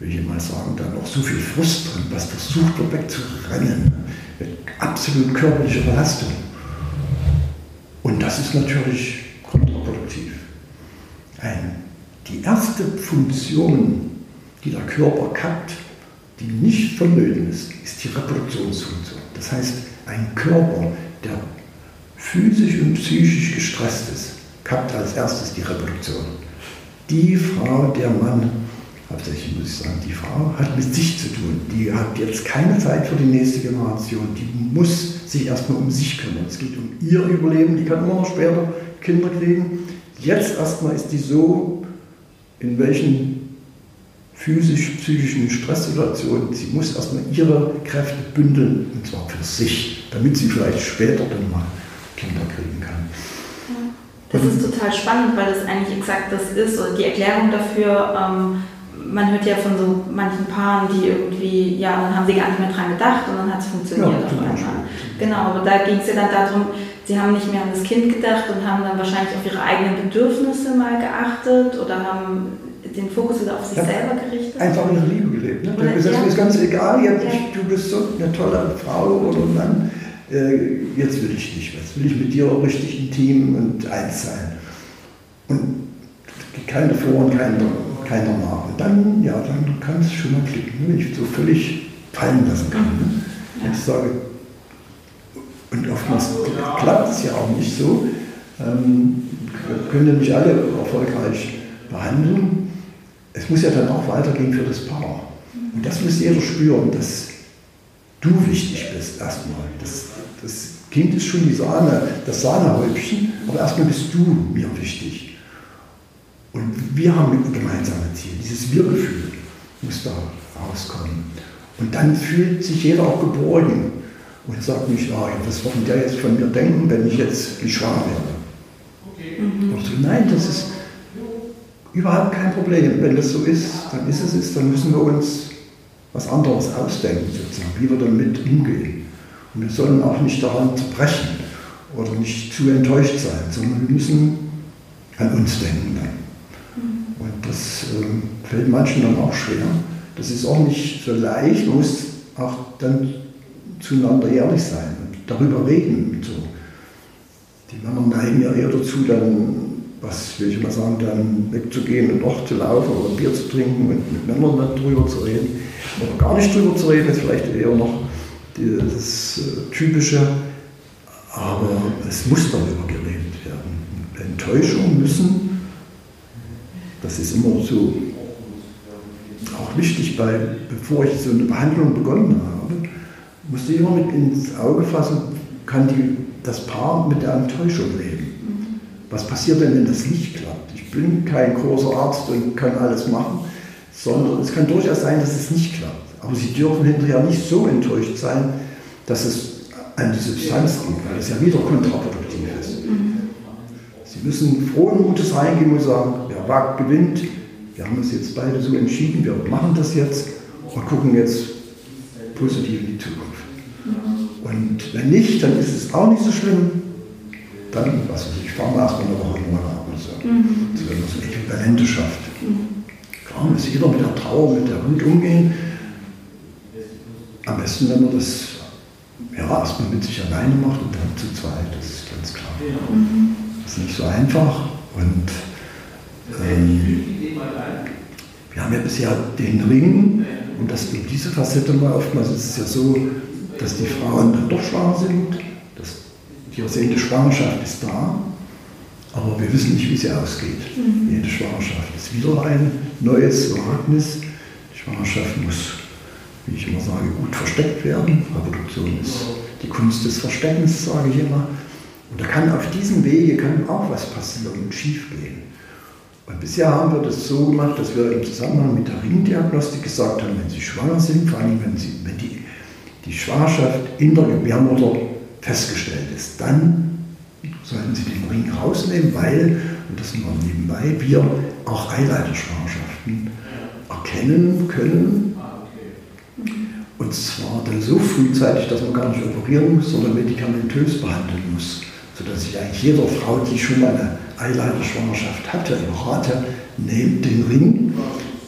will ich mal sagen, da noch so viel Frust drin, was versucht wird wegzurennen. Absolut körperliche Belastung. Und das ist natürlich kontraproduktiv. Ein, die erste Funktion, die der Körper hat, die nicht vonnöten ist, ist die Reproduktionsfunktion. Das heißt, ein Körper, der physisch und psychisch gestresst ist, kappt als erstes die Reproduktion. Die Frau, der Mann, hauptsächlich muss ich sagen, die Frau hat mit sich zu tun. Die hat jetzt keine Zeit für die nächste Generation. Die muss sich erstmal um sich kümmern. Es geht um ihr Überleben. Die kann immer noch später Kinder kriegen. Jetzt erstmal ist die so, in welchen physisch-psychischen Stresssituationen, sie muss erstmal ihre Kräfte bündeln, und zwar für sich, damit sie vielleicht später dann mal Kinder kriegen kann. Das ist total spannend, weil das eigentlich exakt das ist, oder die Erklärung dafür, ähm, man hört ja von so manchen Paaren, die irgendwie, ja, dann haben sie gar nicht mehr dran gedacht und dann hat es funktioniert ja, auf einmal. Genau, aber da ging es ja dann darum, sie haben nicht mehr an das Kind gedacht und haben dann wahrscheinlich auf ihre eigenen Bedürfnisse mal geachtet oder haben den Fokus wieder auf sich ja, selber gerichtet. Einfach in der Liebe gelebt. Ne? Du hast gesagt, ja. ist ganz egal, ja. du bist so eine tolle Frau oder Mann, äh, jetzt will ich nicht, jetzt will ich mit dir richtig intim und eins sein. Und keine Vor- und keine, keiner. Und dann, ja, dann kann es schon mal klicken, wenn ich so völlig fallen lassen kann. Ne? Und ich sage, und oftmals klappt es ja auch nicht so. Ähm, können ja nicht alle erfolgreich behandeln es muss ja dann auch weitergehen für das Paar. Und das muss jeder spüren, dass du wichtig bist erstmal. Das, das Kind ist schon die Sahne, das Sahnehäubchen, aber erstmal bist du mir wichtig. Und wir haben ein gemeinsames Ziel. Dieses Wir-Gefühl muss da rauskommen. Und dann fühlt sich jeder auch geborgen und sagt nicht, ah, was wird der jetzt von mir denken, wenn ich jetzt nicht schwanger werde. Mhm. So, nein, das ist, überhaupt kein Problem. Wenn das so ist, dann ist es ist, dann müssen wir uns was anderes ausdenken, sozusagen, wie wir damit umgehen. Und wir sollen auch nicht daran zerbrechen oder nicht zu enttäuscht sein, sondern wir müssen an uns denken dann. Das äh, fällt manchen dann auch schwer. Das ist auch nicht so leicht, man muss auch dann zueinander ehrlich sein und darüber reden. Und so. Die Männer neigen ja eher dazu, dann was will ich mal sagen, dann wegzugehen und noch zu laufen oder Bier zu trinken und mit Männern darüber zu reden. Oder gar nicht drüber zu reden, ist vielleicht eher noch das äh, Typische. Aber es muss darüber geredet werden. Enttäuschungen müssen, das ist immer so auch wichtig, weil bevor ich so eine Behandlung begonnen habe, musste ich immer mit ins Auge fassen, kann die, das Paar mit der Enttäuschung leben. Was passiert denn, wenn das nicht klappt? Ich bin kein großer Arzt und kann alles machen, sondern es kann durchaus sein, dass es nicht klappt. Aber Sie dürfen hinterher nicht so enttäuscht sein, dass es an die Substanz geht, weil es ja wieder kontraproduktiv ist. Sie müssen frohen Mutes reingehen und sagen, wagt, gewinnt. Wir haben uns jetzt beide so entschieden, wir machen das jetzt und gucken jetzt positiv in die Zukunft. Und wenn nicht, dann ist es auch nicht so schlimm dann, was weiß ich, fahren wir erstmal eine Woche in Urlaub oder so. Mhm. Das wird so Äquivalente schafft. Mhm. Klar muss jeder mit der Trauer, mit der Wut umgehen. am besten, wenn man das ja, erstmal mit sich alleine macht und dann zu zweit, das ist ganz klar. Mhm. Das ist nicht so einfach und ähm, wir haben ja bisher den Ring und das eben diese Facette mal oftmals ist es ja so, dass die Frauen dann doch schwanger sind, dass die ersehnte Schwangerschaft ist da, aber wir wissen nicht, wie sie ausgeht. Mhm. Jede Schwangerschaft ist wieder ein neues Wagnis. Die Schwangerschaft muss, wie ich immer sage, gut versteckt werden. Reproduktion ist die Kunst des Versteckens, sage ich immer. Und da kann auf diesem Wege kann auch was passieren und schief gehen. Und bisher haben wir das so gemacht, dass wir im Zusammenhang mit der Ringdiagnostik gesagt haben, wenn Sie schwanger sind, vor allem wenn, Sie, wenn die, die Schwangerschaft in der Gebärmutter festgestellt ist, dann sollten Sie den Ring rausnehmen, weil, und das nur nebenbei, wir auch Eileiterschwangerschaften erkennen können. Und zwar dann so frühzeitig, dass man gar nicht operieren muss, sondern medikamentös behandeln muss. Sodass ich eigentlich jeder Frau, die schon mal eine Eileiterschwangerschaft hatte, rate, nehmt den Ring.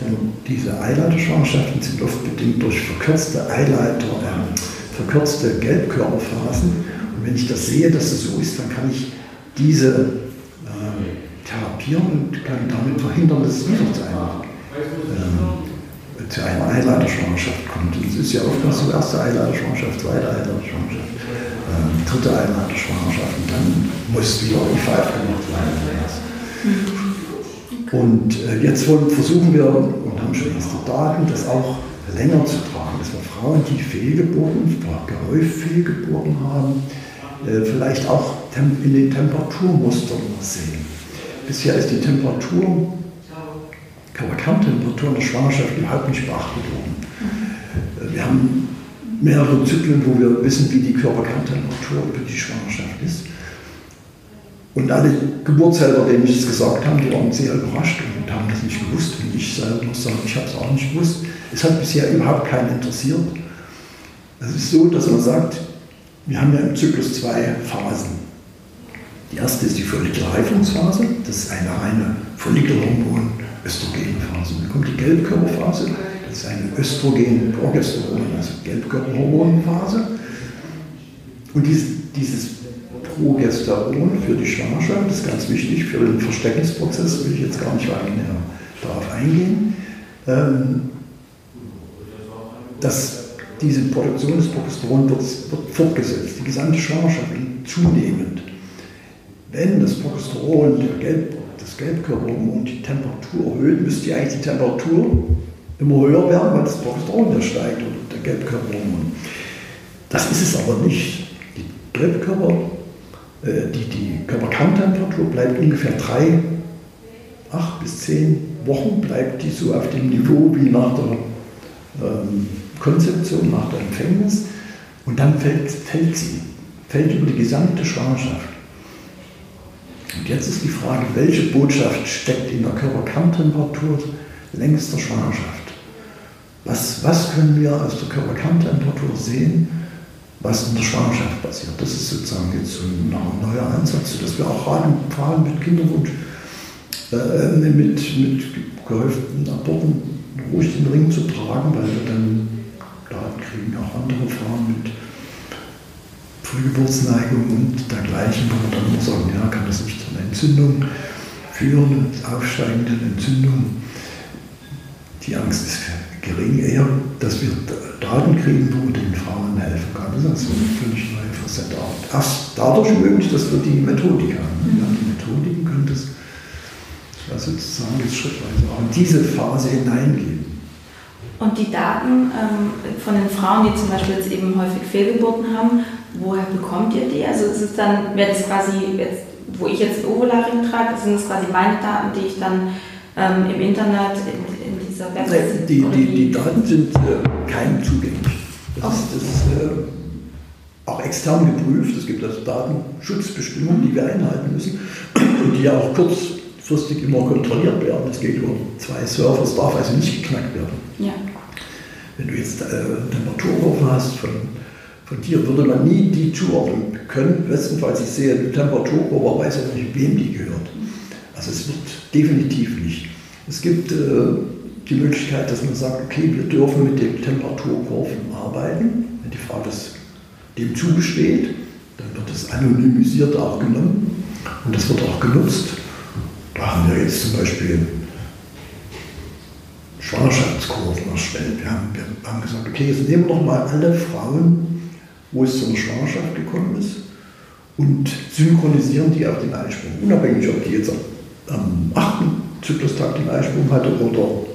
Denn diese Eileiterschwangerschaften sind oft bedingt durch verkürzte Eileiter, äh, verkürzte Gelbkörperphasen wenn ich das sehe, dass es so ist, dann kann ich diese äh, therapieren und kann damit verhindern, dass es wieder zu einer, äh, zu einer Eileiterschwangerschaft kommt. Und es ist ja oftmals so, erste Eileiterschwangerschaft, zweite Eileiterschwangerschaft, äh, dritte Eileiterschwangerschaft und dann muss wieder IVF gemacht werden. Und äh, jetzt versuchen wir und haben schon erste Daten, das auch länger zu tragen, dass wir Frauen, die fehlgeboren, gehäuft fehlgeboren haben, äh, vielleicht auch in den Temperaturmustern sehen. Bisher ist die Temperatur, Kerntemperatur in der Schwangerschaft überhaupt nicht beachtet worden. Äh, wir haben mehrere Zyklen, wo wir wissen, wie die Körperkerntemperatur über die Schwangerschaft ist. Und alle Geburtshelfer, denen ich es gesagt habe, die waren sehr überrascht und haben das nicht gewusst. Und ich selber muss sagen, ich habe es auch nicht gewusst. Es hat bisher überhaupt keinen interessiert. Es ist so, dass man sagt, wir haben ja im Zyklus zwei Phasen. Die erste ist die Follikelreifungsphase, das ist eine reine Follikelhormon-Östrogenphase. Dann kommt die Gelbkörperphase, das ist eine Östrogen-Progesteron, also Gelbkörperhormonphase. Und dieses, dieses Progesteron für die Schwangerschaft ist ganz wichtig für den Versteckungsprozess, will ich jetzt gar nicht weiter darauf eingehen. Ähm, das diese Produktion des Progesteron wird, wird fortgesetzt, die gesamte Schwangerschaft zunehmend. Wenn das Progesteron, Gelb, das Gelbkörperhormon, die Temperatur erhöht, müsste eigentlich die Temperatur immer höher werden, weil das Progesteron ja steigt oder der Gelbkörperhormon. Das ist es aber nicht. Die Gelbkörper, äh, die, die Körperkerntemperatur bleibt ungefähr drei, acht bis zehn Wochen, bleibt die so auf dem Niveau wie nach der ähm, Konzeption, nach der Empfängnis und dann fällt, fällt sie, fällt über die gesamte Schwangerschaft. Und jetzt ist die Frage, welche Botschaft steckt in der Körperkerntemperatur längs der Schwangerschaft? Was, was können wir aus der Körperkerntemperatur sehen, was in der Schwangerschaft passiert? Das ist sozusagen jetzt so ein neuer Ansatz, dass wir auch raten, vor allem mit Kinderwunsch, äh, mit, mit gehäuften Aborten ruhig den Ring zu tragen, weil wir dann Daten kriegen auch andere Frauen mit Frühgeburtsneigung und dergleichen, wo wir dann sagen, ja, kann das nicht zu einer Entzündung führen, aufsteigenden Entzündung. Die Angst ist gering, eher, dass wir Daten kriegen, wo wir den Frauen helfen können. Das ist also eine völlig neue Facette. Erst dadurch möglich, dass wir die Methodik haben. Wir haben die Methodiken, können das sozusagen jetzt schrittweise auch in diese Phase hineingehen. Und die Daten ähm, von den Frauen, die zum Beispiel jetzt eben häufig Fehlgeburten haben, woher bekommt ihr die? Also ist es dann, wäre das quasi jetzt, wo ich jetzt Ovularing trage, sind das quasi meine Daten, die ich dann ähm, im Internet dieser Website... Die, die, die, Daten sind äh, keinem zugänglich. Das okay. ist, das ist äh, auch extern geprüft. Es gibt also Datenschutzbestimmungen, die wir einhalten müssen und die ja auch kurzfristig immer kontrolliert werden. Es geht über zwei Server, es darf also nicht geknackt werden. Ja. Wenn du jetzt äh, Temperaturkurven hast von, von dir, würde man nie die zuordnen können. Bestenfalls, ich sehe eine Temperaturkurve, aber weiß ja nicht, wem die gehört. Also es wird definitiv nicht. Es gibt äh, die Möglichkeit, dass man sagt, okay, wir dürfen mit den Temperaturkurven arbeiten. Wenn die Frau das dem zugesteht, dann wird das anonymisiert auch genommen und das wird auch genutzt. Da haben wir jetzt zum Beispiel Schwangerschaftskurven erstellt. Wir haben, wir haben gesagt, okay, jetzt nehmen wir doch mal alle Frauen, wo es zu einer Schwangerschaft gekommen ist, und synchronisieren die auf den Eisprung. Unabhängig, ob die jetzt am 8. Zyklustag den Eisprung hatte oder,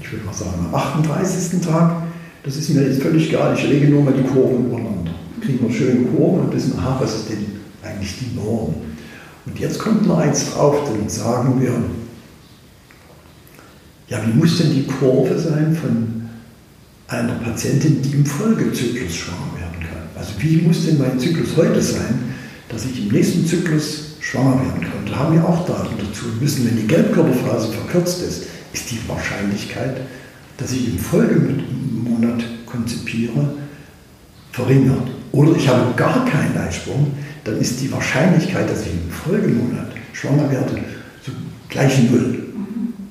ich würde mal sagen, am 38. Tag. Das ist mir jetzt völlig egal. Ich lege nur mal die Kurven übereinander. Kriegen wir schöne Kurven und wissen, aha, was ist denn eigentlich die Norm? Und jetzt kommt noch eins drauf, dann sagen wir, ja, wie muss denn die Kurve sein von einer Patientin, die im Folgezyklus schwanger werden kann? Also wie muss denn mein Zyklus heute sein, dass ich im nächsten Zyklus schwanger werden kann? Da haben wir auch Daten dazu und wissen, wenn die Gelbkörperphase verkürzt ist, ist die Wahrscheinlichkeit, dass ich im Folgemonat konzipiere, verringert. Oder ich habe gar keinen Eisprung, dann ist die Wahrscheinlichkeit, dass ich im Folgemonat schwanger werde, so gleich null.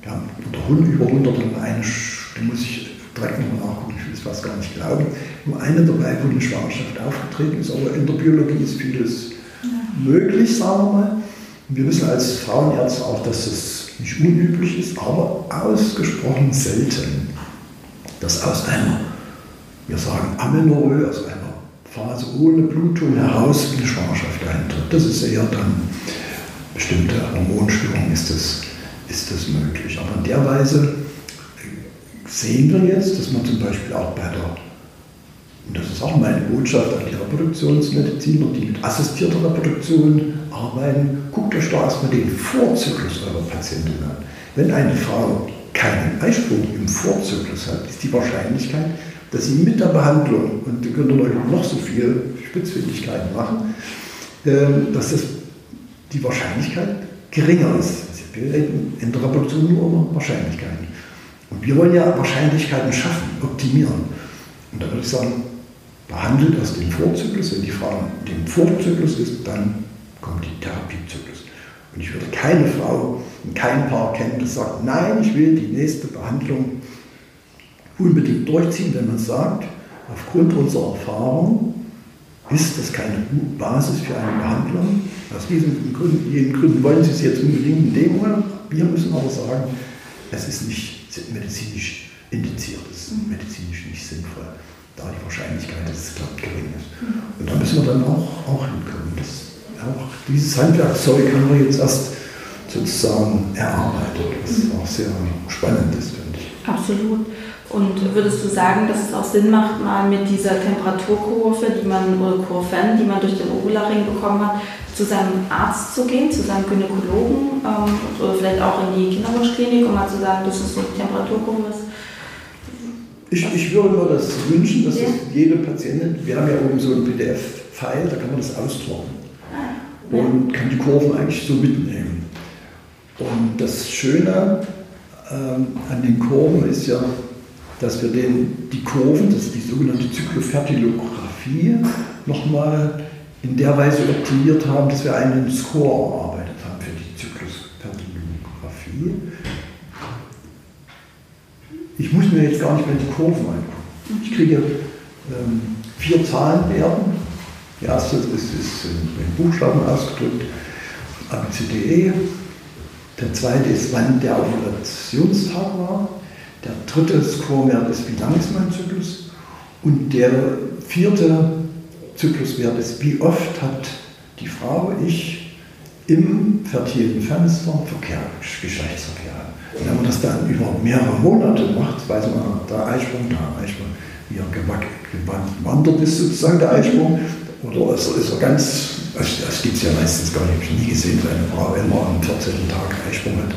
Ja, unter über 100 und eine, da muss ich direkt nochmal nachgucken, ich will es fast gar nicht glauben. Nur eine dabei, wo eine Schwangerschaft aufgetreten ist, aber in der Biologie ist vieles ja. möglich, sagen wir mal. Und wir wissen als Frauenärzte auch, dass es nicht unüblich ist, aber ausgesprochen selten, dass aus einer, wir sagen Amenorrhoe, aus einer Phase ohne Blutung heraus in die Schwangerschaft eintritt. Das ist eher dann bestimmte Hormonstörungen ist das, ist das möglich. Aber in der Weise sehen wir jetzt, dass man zum Beispiel auch bei der, und das ist auch meine Botschaft an die Reproduktionsmediziner, die mit assistierter Reproduktion arbeiten, guckt euch doch erstmal den Vorzyklus eurer Patientin an. Wenn eine Frau keinen Eisprung im Vorzyklus hat, ist die Wahrscheinlichkeit, dass sie mit der Behandlung, und die können euch noch so viele Spitzfindigkeiten machen, ähm, dass das die Wahrscheinlichkeit geringer ist. Wir reden in der Reproduktion nur über Wahrscheinlichkeiten. Und wir wollen ja Wahrscheinlichkeiten schaffen, optimieren. Und da würde ich sagen, behandelt aus dem Vorzyklus. Wenn die Frau im Vorzyklus ist, dann kommt die Therapiezyklus. Und ich würde keine Frau und kein Paar kennen, das sagt, nein, ich will die nächste Behandlung unbedingt durchziehen, wenn man sagt, aufgrund unserer Erfahrung ist das keine Basis für eine Behandlung. Aus diesen Gründen, jenen Gründen wollen Sie es jetzt unbedingt in dem Monat. Wir müssen aber sagen, es ist nicht medizinisch indiziert, es ist medizinisch nicht sinnvoll, da die Wahrscheinlichkeit, dass es klappt, gering ist. Und da müssen wir dann auch, auch hinkommen. Das, auch dieses Handwerkzeug haben wir jetzt erst sozusagen erarbeitet, was auch sehr spannend ist, finde ich. Absolut. Und würdest du sagen, dass es auch Sinn macht, mal mit dieser Temperaturkurve, die man, oder Kurven, die man durch den Ovularing bekommen hat, zu seinem Arzt zu gehen, zu seinem Gynäkologen ähm, oder vielleicht auch in die Kinderwunschklinik, um mal zu sagen, das ist so die Temperaturkurve ist? Ich, ich würde mir das wünschen, dass ja. das jede Patientin, wir haben ja oben so ein PDF-File, da kann man das ausdrucken ah, ja. und kann die Kurven eigentlich so mitnehmen. Und das Schöne ähm, an den Kurven ist ja, dass wir den, die Kurven, das ist die sogenannte Zyklofertilographie, nochmal in der Weise optimiert haben, dass wir einen Score erarbeitet haben für die Zyklusfertilographie. Ich muss mir jetzt gar nicht mehr die Kurven angucken. Ich kriege ähm, vier Zahlenwerten. Die erste ist, ist in Buchstaben ausgedrückt, ABCDE. Der zweite ist, wann der Ovulationstag war. Der dritte Scorewert ist, wie lang ist mein Zyklus? Und der vierte Zykluswert ist, wie oft hat die Frau, ich, im fertilen Fenster Verkehr, Geschlechtsverkehr. Und wenn man das dann über mehrere Monate macht, weiß man, der Eisprung, der Eisprung, wie er gewandert ist, sozusagen der Eisprung, oder ist er, ist er ganz, das gibt es ja meistens gar nicht, habe ich nie gesehen, dass eine Frau immer am 14. Tag Eisprung hat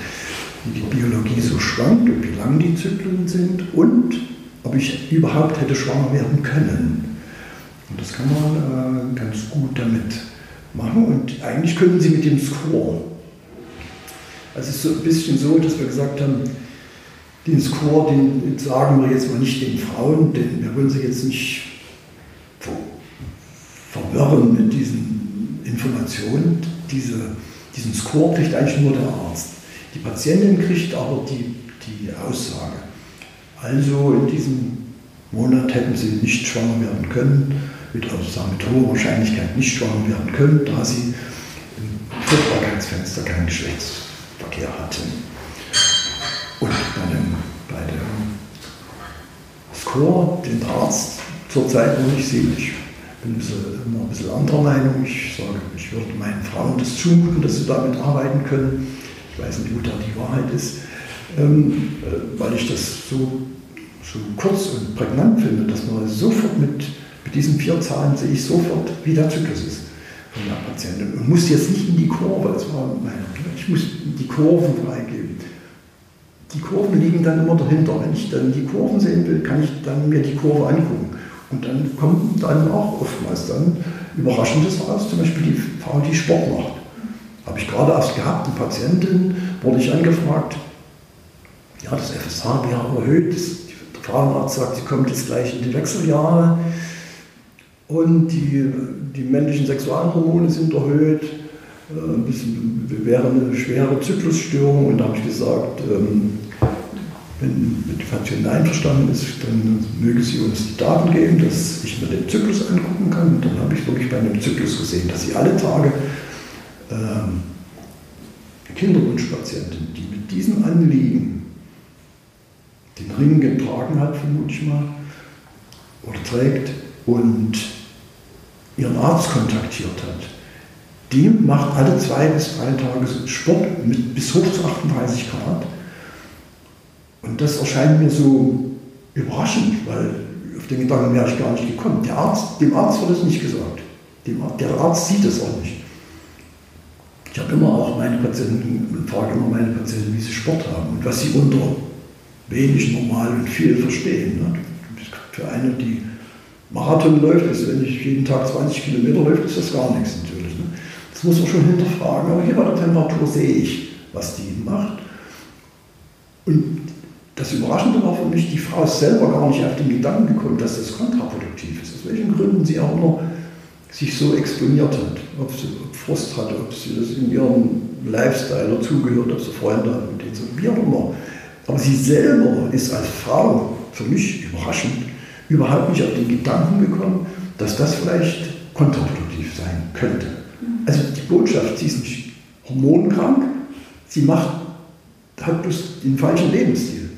wie die Biologie so schwankt und wie lang die Zyklen sind und ob ich überhaupt hätte schwanger werden können. Und das kann man äh, ganz gut damit machen und eigentlich können Sie mit dem Score. Also es ist so ein bisschen so, dass wir gesagt haben, den Score, den sagen wir jetzt mal nicht den Frauen, denn wir wollen sie jetzt nicht verwirren mit diesen Informationen. Diese, diesen Score kriegt eigentlich nur der Arzt. Die Patientin kriegt aber die, die Aussage. Also in diesem Monat hätten sie nicht schwanger werden können, mit, also mit hoher Wahrscheinlichkeit nicht schwanger werden können, da sie im Fruchtbarkeitsfenster keinen Geschlechtsverkehr hatten. Und bei dem, bei dem Score, den Arzt zurzeit noch nicht sieht, ich bin immer ein bisschen anderer Meinung. Ich sage, ich würde meinen Frauen das zumuten, dass sie damit arbeiten können. Ich weiß nicht, wo da die Wahrheit ist, ähm, äh, weil ich das so, so kurz und prägnant finde, dass man sofort mit, mit diesen vier Zahlen sehe ich sofort, wie der Zyklus ist von der Patientin. Und muss jetzt nicht in die Kurve, das war meine, ich muss die Kurven freigeben. Die Kurven liegen dann immer dahinter. Wenn ich dann die Kurven sehen will, kann ich dann mir die Kurve angucken. Und dann kommt dann auch oftmals dann Überraschendes raus, zum Beispiel die Frau, die Sport macht. Habe ich gerade erst gehabt, eine Patientin, wurde ich angefragt, ja, das FSH wäre erhöht, der Frauenarzt sagt, sie kommt jetzt gleich in die Wechseljahre und die, die männlichen Sexualhormone sind erhöht, äh, bisschen, wäre eine schwere Zyklusstörung und da habe ich gesagt, ähm, wenn die Patientin einverstanden ist, dann möge sie uns die Daten geben, dass ich mir den Zyklus angucken kann. Und dann habe ich wirklich bei einem Zyklus gesehen, dass sie alle Tage ähm, Kinderwunschpatientin, die mit diesem Anliegen den Ring getragen hat, vermute ich mal, oder trägt und ihren Arzt kontaktiert hat, die macht alle zwei bis drei Tage Sport mit bis hoch zu 38 Grad und das erscheint mir so überraschend, weil auf den Gedanken wäre ich gar nicht gekommen. Der Arzt, dem Arzt wird es nicht gesagt. Dem, der Arzt sieht es auch nicht. Ich habe immer auch meine Patienten, frage immer meine Patienten, wie sie Sport haben und was sie unter wenig, normal und viel verstehen. Ne? Für eine, die Marathon läuft, ist, wenn ich jeden Tag 20 Kilometer läuft, ist das gar nichts natürlich. Ne? Das muss man schon hinterfragen. Aber hier bei der Temperatur sehe ich, was die macht. Und das Überraschende war für mich, die Frau ist selber gar nicht auf den Gedanken gekommen, dass das kontraproduktiv ist. Aus welchen Gründen sie auch immer sich so exponiert hat. Ob sie Frust hatte, ob sie das in ihrem Lifestyle dazugehört, ob sie Freunde hat, mit denen sie, wie auch immer. Aber sie selber ist als Frau, für mich überraschend, überhaupt nicht auf den Gedanken gekommen, dass das vielleicht kontraproduktiv sein könnte. Also die Botschaft, sie ist nicht hormonkrank, sie macht, hat bloß den falschen Lebensstil.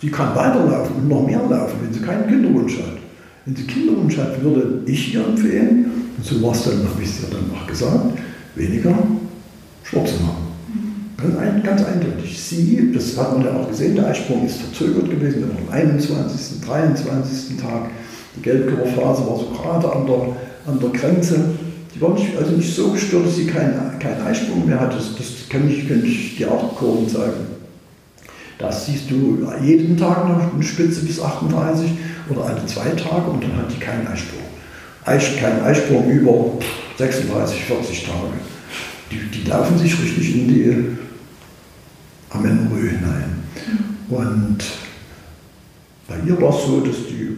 Sie kann weiterlaufen und noch mehr laufen, wenn sie keinen Kinderwunsch hat. Wenn sie Kinderwunsch hat, würde ich ihr empfehlen, und so war es dann, habe ich es ja dann auch gesagt, weniger Sport zu machen. Ganz, ein, ganz eindeutig. Sie, das hat man ja auch gesehen, der Eisprung ist verzögert gewesen, am 21., 23. Tag. Die Gelbkörperphase war so gerade an der, an der Grenze. Die war nicht, also nicht so gestört, dass sie keinen kein Eisprung mehr hatte. Das, das kann ich, kann ich die Artkurven zeigen. Das siehst du jeden Tag noch eine Spitze bis 38 oder alle zwei Tage und dann hat die keinen Eisprung. Eis, kein Eisprung über 36, 40 Tage. Die, die laufen sich richtig in die Amenorrhoe hinein. Und bei ihr war es so, dass die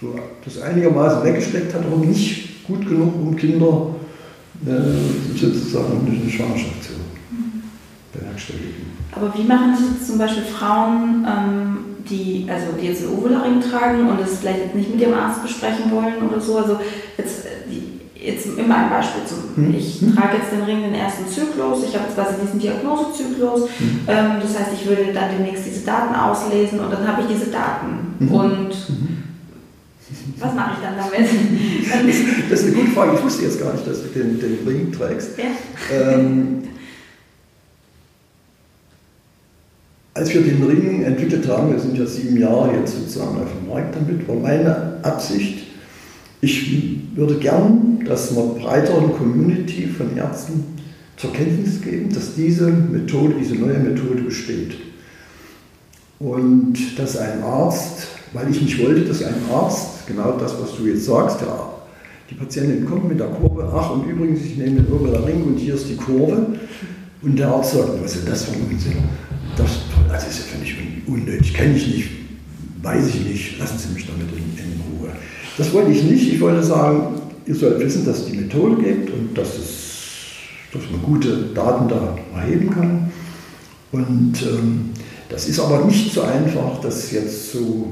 so das einigermaßen weggesteckt hat, aber nicht gut genug, um Kinder äh, sozusagen eine Schwangerschaft zu bewerkstelligen. Aber wie machen das jetzt zum Beispiel Frauen, ähm, die, also die jetzt einen Ovularing tragen und das vielleicht jetzt nicht mit ihrem Arzt besprechen wollen oder so? Also jetzt, jetzt immer ein Beispiel zum, mhm. ich trage jetzt den Ring den ersten Zyklus, ich habe jetzt quasi diesen Diagnosezyklus, mhm. ähm, das heißt, ich würde dann demnächst diese Daten auslesen und dann habe ich diese Daten. Mhm. Und mhm. was mache ich dann damit? das ist eine gute Frage. Ich wusste jetzt gar nicht, dass du den, den Ring trägst. Ja. Ähm, Als wir den Ring entwickelt haben, wir sind ja sieben Jahre jetzt sozusagen auf dem Markt damit, war meine Absicht, ich würde gern, dass wir breiteren Community von Ärzten zur Kenntnis geben, dass diese Methode, diese neue Methode besteht. Und dass ein Arzt, weil ich nicht wollte, dass ein Arzt, genau das, was du jetzt sagst, ja, die Patientin kommt mit der Kurve, ach und übrigens, ich nehme den Oberer Ring und hier ist die Kurve. Und der Arzt sagt, was ist das für ein Unsinn? Das, das ist ja völlig unnötig, kenne ich nicht, weiß ich nicht, lassen Sie mich damit in, in, Ruhe. Das wollte ich nicht, ich wollte sagen, ihr sollt wissen, dass es die Methode gibt und dass, es, dass man gute Daten da erheben kann. Und ähm, Das ist aber nicht so einfach, das jetzt so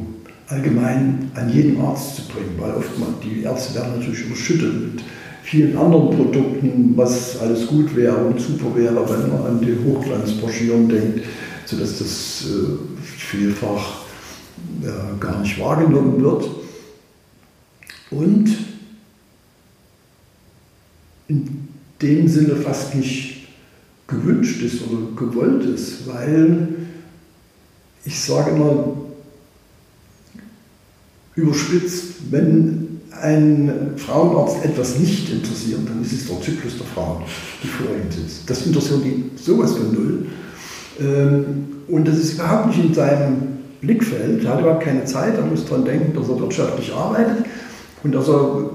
allgemein an jeden Arzt zu bringen, weil oft man, die Ärzte werden natürlich überschüttet mit vielen anderen Produkten, was alles gut wäre und super wäre, wenn man an die Hochglanzbroschüren denkt, sodass das äh, vielfach äh, gar nicht wahrgenommen wird. Und in dem Sinne fast nicht gewünscht ist oder gewollt ist, weil ich sage immer überspitzt, wenn ein Frauenarzt etwas nicht interessiert, dann ist es der Zyklus der Frauen, die vor ihm sitzt. Das interessiert ihn sowas von null. Ähm, und das ist überhaupt nicht in seinem Blickfeld. Er hat überhaupt keine Zeit, er muss daran denken, dass er wirtschaftlich arbeitet und dass er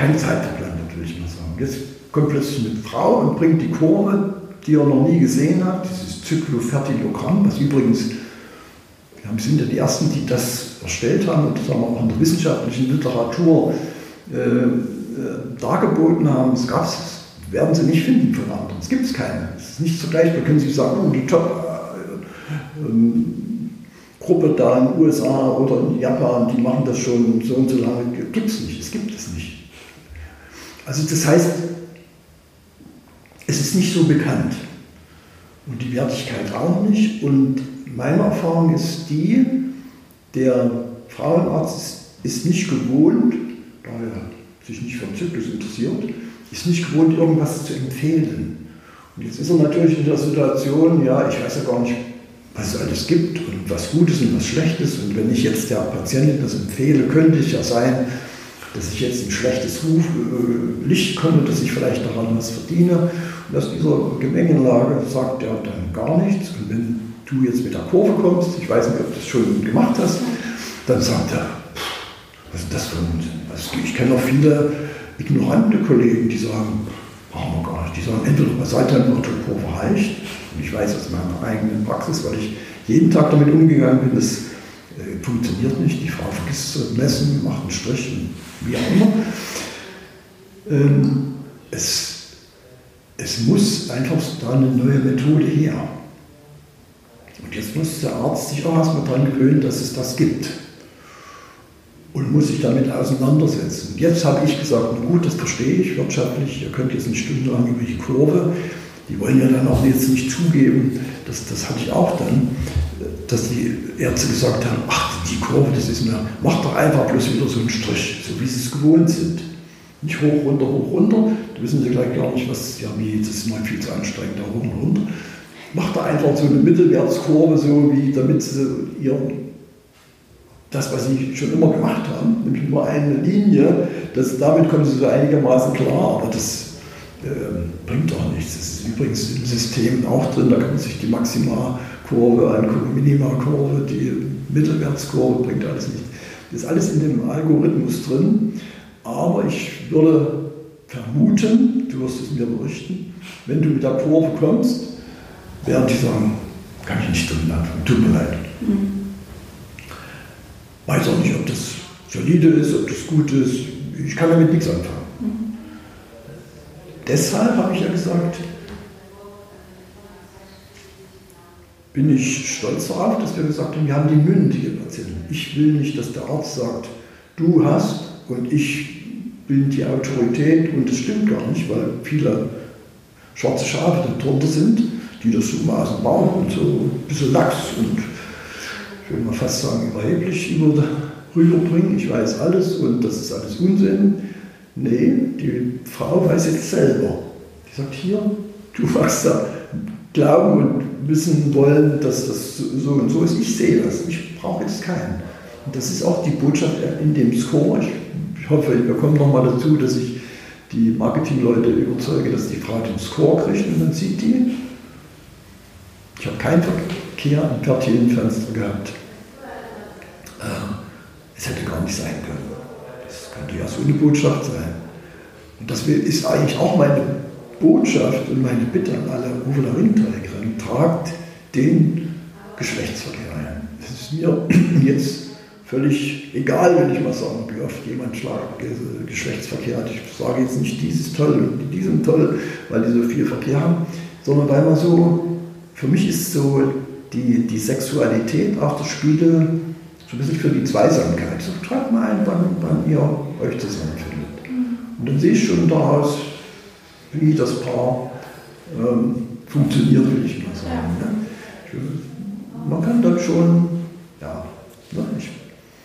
keine Zeit verplant, will ich mal sagen. Jetzt kommt plötzlich eine Frau und bringt die Kurve, die er noch nie gesehen hat, dieses Zyklofertilogramm, was übrigens, wir sind ja die Ersten, die das erstellt haben und das haben wir auch in der wissenschaftlichen Literatur äh, äh, dargeboten haben. Es gab es werden Sie nicht finden von anderen. Es gibt es keine. Es ist nicht vergleichbar. Können Sie sagen, oh, die Top-Gruppe äh, da in den USA oder in Japan, die machen das schon so und so lange. Gibt es nicht. Es gibt es nicht. Also das heißt, es ist nicht so bekannt. Und die Wertigkeit auch nicht. Und meine Erfahrung ist die, der Frauenarzt ist nicht gewohnt, da er sich nicht für den Zyklus interessiert, ist nicht gewohnt, irgendwas zu empfehlen. Und jetzt ist er natürlich in der Situation, ja, ich weiß ja gar nicht, was es alles gibt und was Gutes und was Schlechtes. Und wenn ich jetzt der Patientin das empfehle, könnte es ja sein, dass ich jetzt in schlechtes Ruf, äh, Licht komme, dass ich vielleicht daran was verdiene. Und aus dieser Gemengelage sagt er dann gar nichts. Und wenn du jetzt mit der Kurve kommst, ich weiß nicht, ob du das schon gemacht hast, dann sagt er, was ist das für ein? Also ich kenne auch viele ignorante Kollegen, die sagen, brauchen wir gar nicht. Die sagen, entweder seid dann noch Kurve reicht. Und ich weiß aus meiner eigenen Praxis, weil ich jeden Tag damit umgegangen bin, das äh, funktioniert nicht. Die Frau vergisst zu messen, macht einen Strich, wie auch immer. Ähm, es, es muss einfach da eine neue Methode her. Und jetzt muss der Arzt sich auch erstmal daran gewöhnen, dass es das gibt und muss sich damit auseinandersetzen. Jetzt habe ich gesagt, gut, das verstehe ich wirtschaftlich, ihr könnt jetzt eine Stunde lang über die Kurve, die wollen ja dann auch jetzt nicht zugeben, das, das hatte ich auch dann, dass die Ärzte gesagt haben, ach, die Kurve, das ist mir, mach doch einfach bloß wieder so einen Strich, so wie sie es gewohnt sind. Nicht hoch, runter, hoch, runter, da wissen sie gleich gar nicht, was, ja, wie, das ist mal viel zu anstrengend, da hoch und runter. Macht da einfach so eine Mittelwertskurve, so wie, damit sie ihren das, was sie schon immer gemacht haben, nämlich nur eine Linie, das, damit kommen sie so einigermaßen klar, aber das äh, bringt doch nichts. Das ist übrigens im System auch drin, da kann man sich die Maximalkurve angucken, Minimalkurve, die Mittelwertskurve, bringt alles nichts. Das ist alles in dem Algorithmus drin, aber ich würde vermuten, du wirst es mir berichten, wenn du mit der Kurve kommst, werden die sagen, kann ich nicht drin anfangen, tut mir leid. Mhm weiß auch nicht, ob das solide ist, ob das gut ist. Ich kann damit nichts anfangen. Mhm. Deshalb habe ich ja gesagt, bin ich stolz darauf, dass wir gesagt haben, wir haben die mündige Patienten. Ich will nicht, dass der Arzt sagt, du hast und ich bin die Autorität und das stimmt gar nicht, weil viele schwarze Schafe darunter sind, die das so maßen bauen und so ein bisschen Lachs und ich will mal fast sagen, überheblich über, rüberbringen. Ich weiß alles und das ist alles Unsinn. Nee, die Frau weiß jetzt selber. Die sagt, hier, du machst da glauben und wissen wollen, dass das so und so ist. Ich sehe das. Ich brauche jetzt keinen. Und das ist auch die Botschaft in dem Score. Ich, hoffe, wir kommen nochmal dazu, dass ich die Marketingleute überzeuge, dass die Frau den Score kriegt und dann sieht die, ich habe keinen Verkehr am Quartierenfenster gehabt. Es hätte gar nicht sein können. Das könnte ja so eine Botschaft sein. Und das ist eigentlich auch meine Botschaft und meine Bitte an alle Uwe Ringträgerinnen. Tragt den Geschlechtsverkehr ein. Es ist mir jetzt völlig egal, wenn ich mal sagen, wie oft jemand schlagt, Geschlechtsverkehr hat. Ich sage jetzt nicht, dieses toll und die sind toll, weil die so viel Verkehr haben, sondern weil man so für mich ist so die, die Sexualität auch das Spiegel so ein bisschen für die Zweisamkeit. So, schreibt mal ein, wann, wann ihr euch zusammenfindet. Und dann sehe ich schon daraus, wie das Paar ähm, funktioniert, will ich mal sagen. Ja. Ne? Man kann dann schon, ja, ne, ich,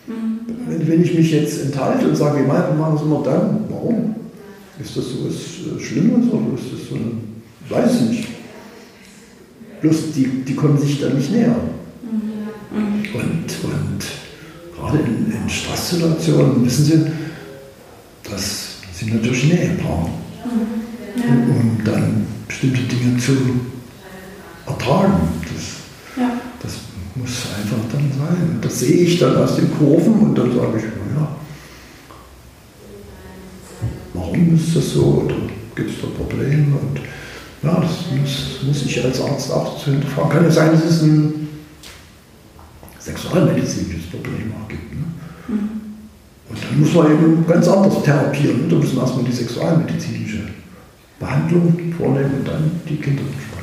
mhm. wenn, wenn, ich mich jetzt enthalte und sage, wir machen es immer dann, warum? Ist das so was äh, Schlimmes oder ist das so ein, ich weiß nicht. Bloß die, die konnten sich dann nicht nähern. Mhm. Und, und gerade in, in Stresssituationen, wissen Sie, das sind natürlich Nähepaare. Mhm. Ja. Um dann bestimmte Dinge zu ertragen. Das, ja. das muss einfach dann sein. Das sehe ich dann aus den Kurven und dann sage ich, naja, warum ist das so? Oder gibt es da Probleme? Und ja, das muss, muss ich als Arzt auch zu hinterfragen. Kann ja sein, dass es ein sexualmedizinisches Problem auch gibt. Ne? Mhm. Und dann muss man eben ganz anders therapieren. Da müssen wir erstmal die sexualmedizinische Behandlung vornehmen und dann die Kinder besprechen.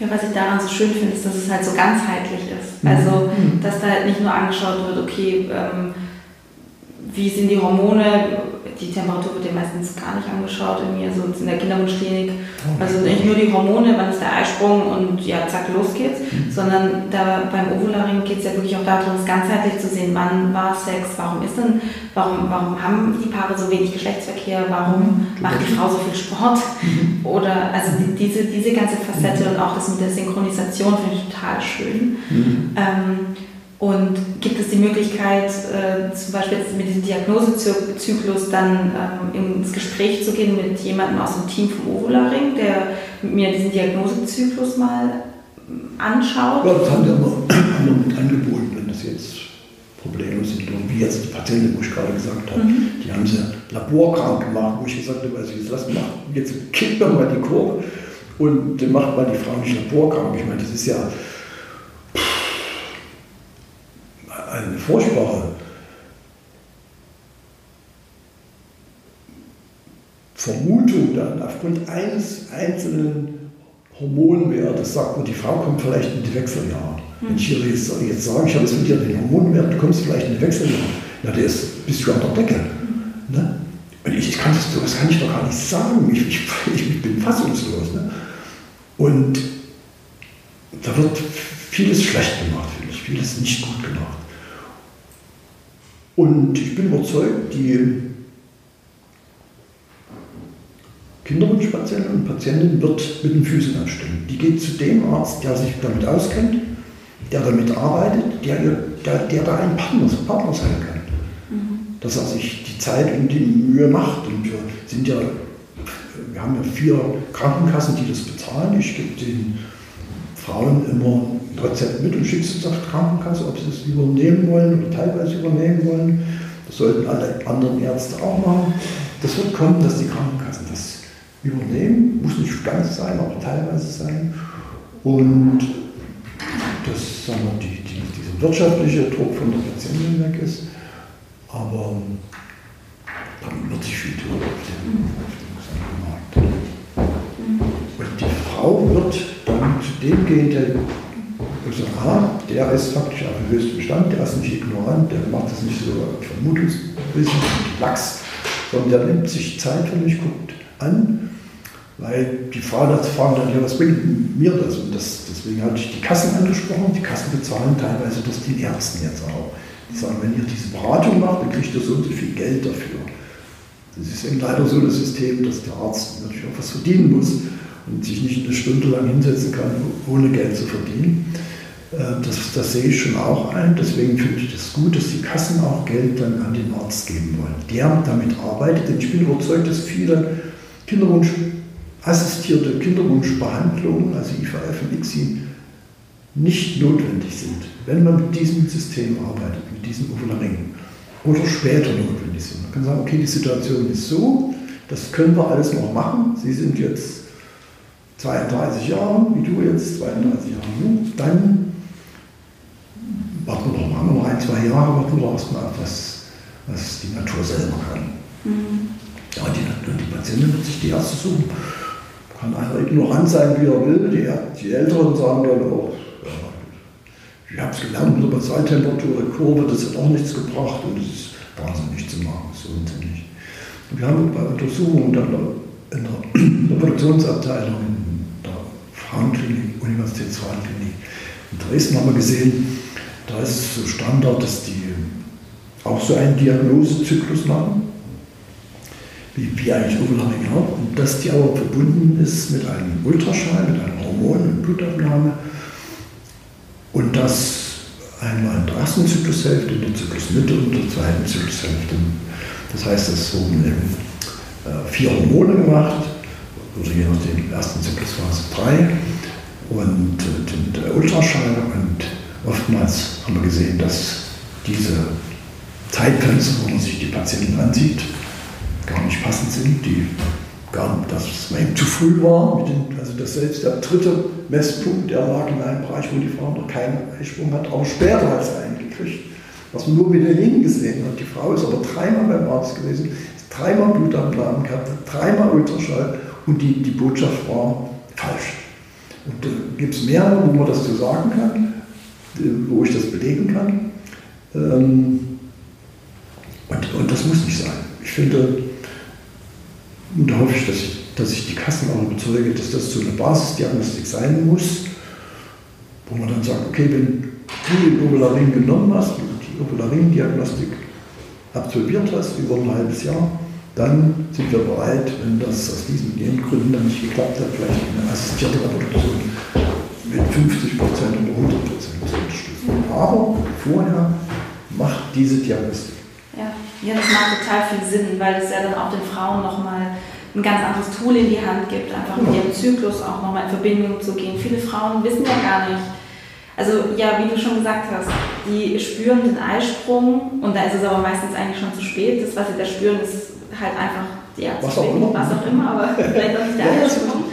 Ja, was ich daran so schön finde, ist, dass es halt so ganzheitlich ist. Mhm. Also, mhm. dass da halt nicht nur angeschaut wird, okay, ähm, wie sind die Hormone, die Temperatur wird ja meistens gar nicht angeschaut in mir, so in der Kinderwunschklinik. Oh. Also nicht nur die Hormone, wann ist der Eisprung und ja, zack, los geht's, mhm. sondern da beim Ovularing geht es ja wirklich auch darum, es ganzheitlich zu sehen, wann war Sex, warum ist denn, warum, warum haben die Paare so wenig Geschlechtsverkehr, warum mhm. macht die Frau so viel Sport mhm. oder also die, diese, diese ganze Facette mhm. und auch das mit der Synchronisation finde ich total schön. Mhm. Ähm, und gibt es die Möglichkeit, äh, zum Beispiel mit diesem Diagnosezyklus dann ähm, ins Gespräch zu gehen mit jemandem aus dem Team vom Ovularing, der mir diesen Diagnosezyklus mal ähm, anschaut? Ja, das haben wir immer, mit angeboten, wenn das jetzt Probleme sind. Und wie jetzt die Patientin, wo ich gerade gesagt habe, mhm. die haben sie laborkrank gemacht, wo ich gesagt habe, also jetzt lass mal, jetzt kippt doch mal die Kurve und macht mal die Frau nicht laborkrank. Ich meine, das ist ja eine furchtbare Vermutung dann aufgrund eines einzelnen Hormonwertes sagt man, die Frau kommt vielleicht in die Wechseljahre. Wenn ich ihr jetzt, jetzt sage, ich habe jetzt mit dir den Hormonwert, du kommst vielleicht in die Wechseljahre, na, der ist, bist du an der Decke. Ne? Und ich, ich kann das, das kann ich doch gar nicht sagen. Ich, ich, ich bin fassungslos. Ne? Und da wird vieles schlecht gemacht, finde ich, vieles nicht gut gemacht. Und ich bin überzeugt, die Kinderwunschpatientin und Patientin wird mit den Füßen anstellen. Die geht zu dem Arzt, der sich damit auskennt, der damit arbeitet, der, der, der da ein Partner, Partner sein kann. Mhm. Dass er sich die Zeit und die Mühe macht. Und wir sind ja, wir haben ja vier Krankenkassen, die das bezahlen. Ich gebe den Frauen immer Rezept mit und schickst es zur Krankenkasse, ob sie es übernehmen wollen oder teilweise übernehmen wollen. Das sollten alle anderen Ärzte auch machen. Das wird kommen, dass die Krankenkassen das übernehmen. Muss nicht ganz sein, aber teilweise sein. Und dass sagen wir, die, die, dieser wirtschaftliche Druck von der Patientin weg ist. Aber dann wird sich viel tun auf dem, auf dem Markt. Und die Frau wird dann zu dem gehen, der und so, aha, der ist faktisch auf dem höchsten Stand, der ist nicht ignorant, der macht das nicht so vermutungswissen, lax, sondern der nimmt sich Zeit für mich, guckt an, weil die Frauen fragen dann, ja, was bringt mir das? Und das, deswegen hatte ich die Kassen angesprochen. Die Kassen bezahlen teilweise das den Ärzten jetzt auch. Die sagen, wenn ihr diese Beratung macht, dann kriegt ihr so und so viel Geld dafür. Das ist eben leider so das System, dass der Arzt natürlich auch was verdienen muss und sich nicht eine Stunde lang hinsetzen kann, ohne Geld zu verdienen. Äh, das, das, sehe ich schon auch ein. Deswegen finde ich das gut, dass die Kassen auch Geld dann an den Arzt geben wollen, der damit arbeitet. Denn ich bin überzeugt, dass viele Kinderwunsch, assistierte Kinderwunschbehandlungen, also IVF und ICSI, nicht notwendig sind, wenn man mit diesem System arbeitet, mit diesem Ovularing. Oder später notwendig sind. Man kann sagen, okay, die Situation ist so, das können wir alles noch machen. Sie sind jetzt 32 Jahre, wie du jetzt, 32 Jahre, dann warten wir haben wir noch ein, zwei Jahre, warten wir doch erstmal ab, was, was die Natur selber kann. Mhm. Ja, die, die Patientin wird sich die Ärzte suchen. kann einer ignorant sein, wie er will. Die, die Älteren sagen dann auch, ja, ich habe es gelernt mit der Basaltemperatur, der Kurve, das hat auch nichts gebracht und es ist wahnsinnig zu machen, so unsinnig. Und wir haben bei Untersuchungen dann in der Reproduktionsabteilung in der Frauenklinik, Universitätsfrauenklinik in Dresden haben wir gesehen, da ist es so Standard, dass die auch so einen Diagnosezyklus machen wie, wie eigentlich Overlapping auch, und dass die aber verbunden ist mit einem Ultraschall, mit einem Hormon und Blutabnahme und das einmal in der ersten Zyklushälfte, in der Zyklusmitte und in der zweiten Zyklushälfte. Das heißt, es wurden eben äh, vier Hormone gemacht, oder je nachdem, ersten Zyklusphase drei und äh, der Ultraschall und oftmals haben wir gesehen, dass diese Zeitgrenze, wo man sich die Patienten ansieht, gar nicht passend sind, die gar dass es eben zu früh war, den, also dass selbst der dritte Messpunkt, der lag in einem Bereich, wo die Frau noch keinen Eisprung hat, aber später hat sie einen gekriegt, was man nur mit den Linken gesehen hat. Die Frau ist aber dreimal beim Arzt gewesen, dreimal Blutabnahmen gehabt, dreimal Ultraschall und die, die Botschaft war falsch. Und da gibt es mehrere, wo man das so sagen kann, wo ich das belegen kann. Ähm, und, und das muss nicht sein. Ich finde, und da hoffe ich, dass ich, dass ich die Kassen auch überzeuge, dass das so eine Basisdiagnostik sein muss, wo man dann sagt, okay, wenn du den Ovularin genommen hast, die Ovularin-Diagnostik absolviert hast über ein halbes Jahr, dann sind wir bereit, wenn das aus diesen Gründen dann nicht geklappt hat, vielleicht eine assistierte Reproduktion mit 50 Prozent oder 100 Prozent zu unterstützen. Aber vorher macht diese Diagnostik. Ja. ja, das macht total viel Sinn, weil es ja dann auch den Frauen nochmal ein ganz anderes Tool in die Hand gibt, einfach mit ihrem Zyklus auch nochmal in Verbindung zu gehen. Viele Frauen wissen ja gar nicht, also ja, wie du schon gesagt hast, die spüren den Eisprung und da ist es aber meistens eigentlich schon zu spät. Das, was sie da spüren, ist halt einfach, ja, was auch immer, was auch immer aber vielleicht auch nicht der Eisprung.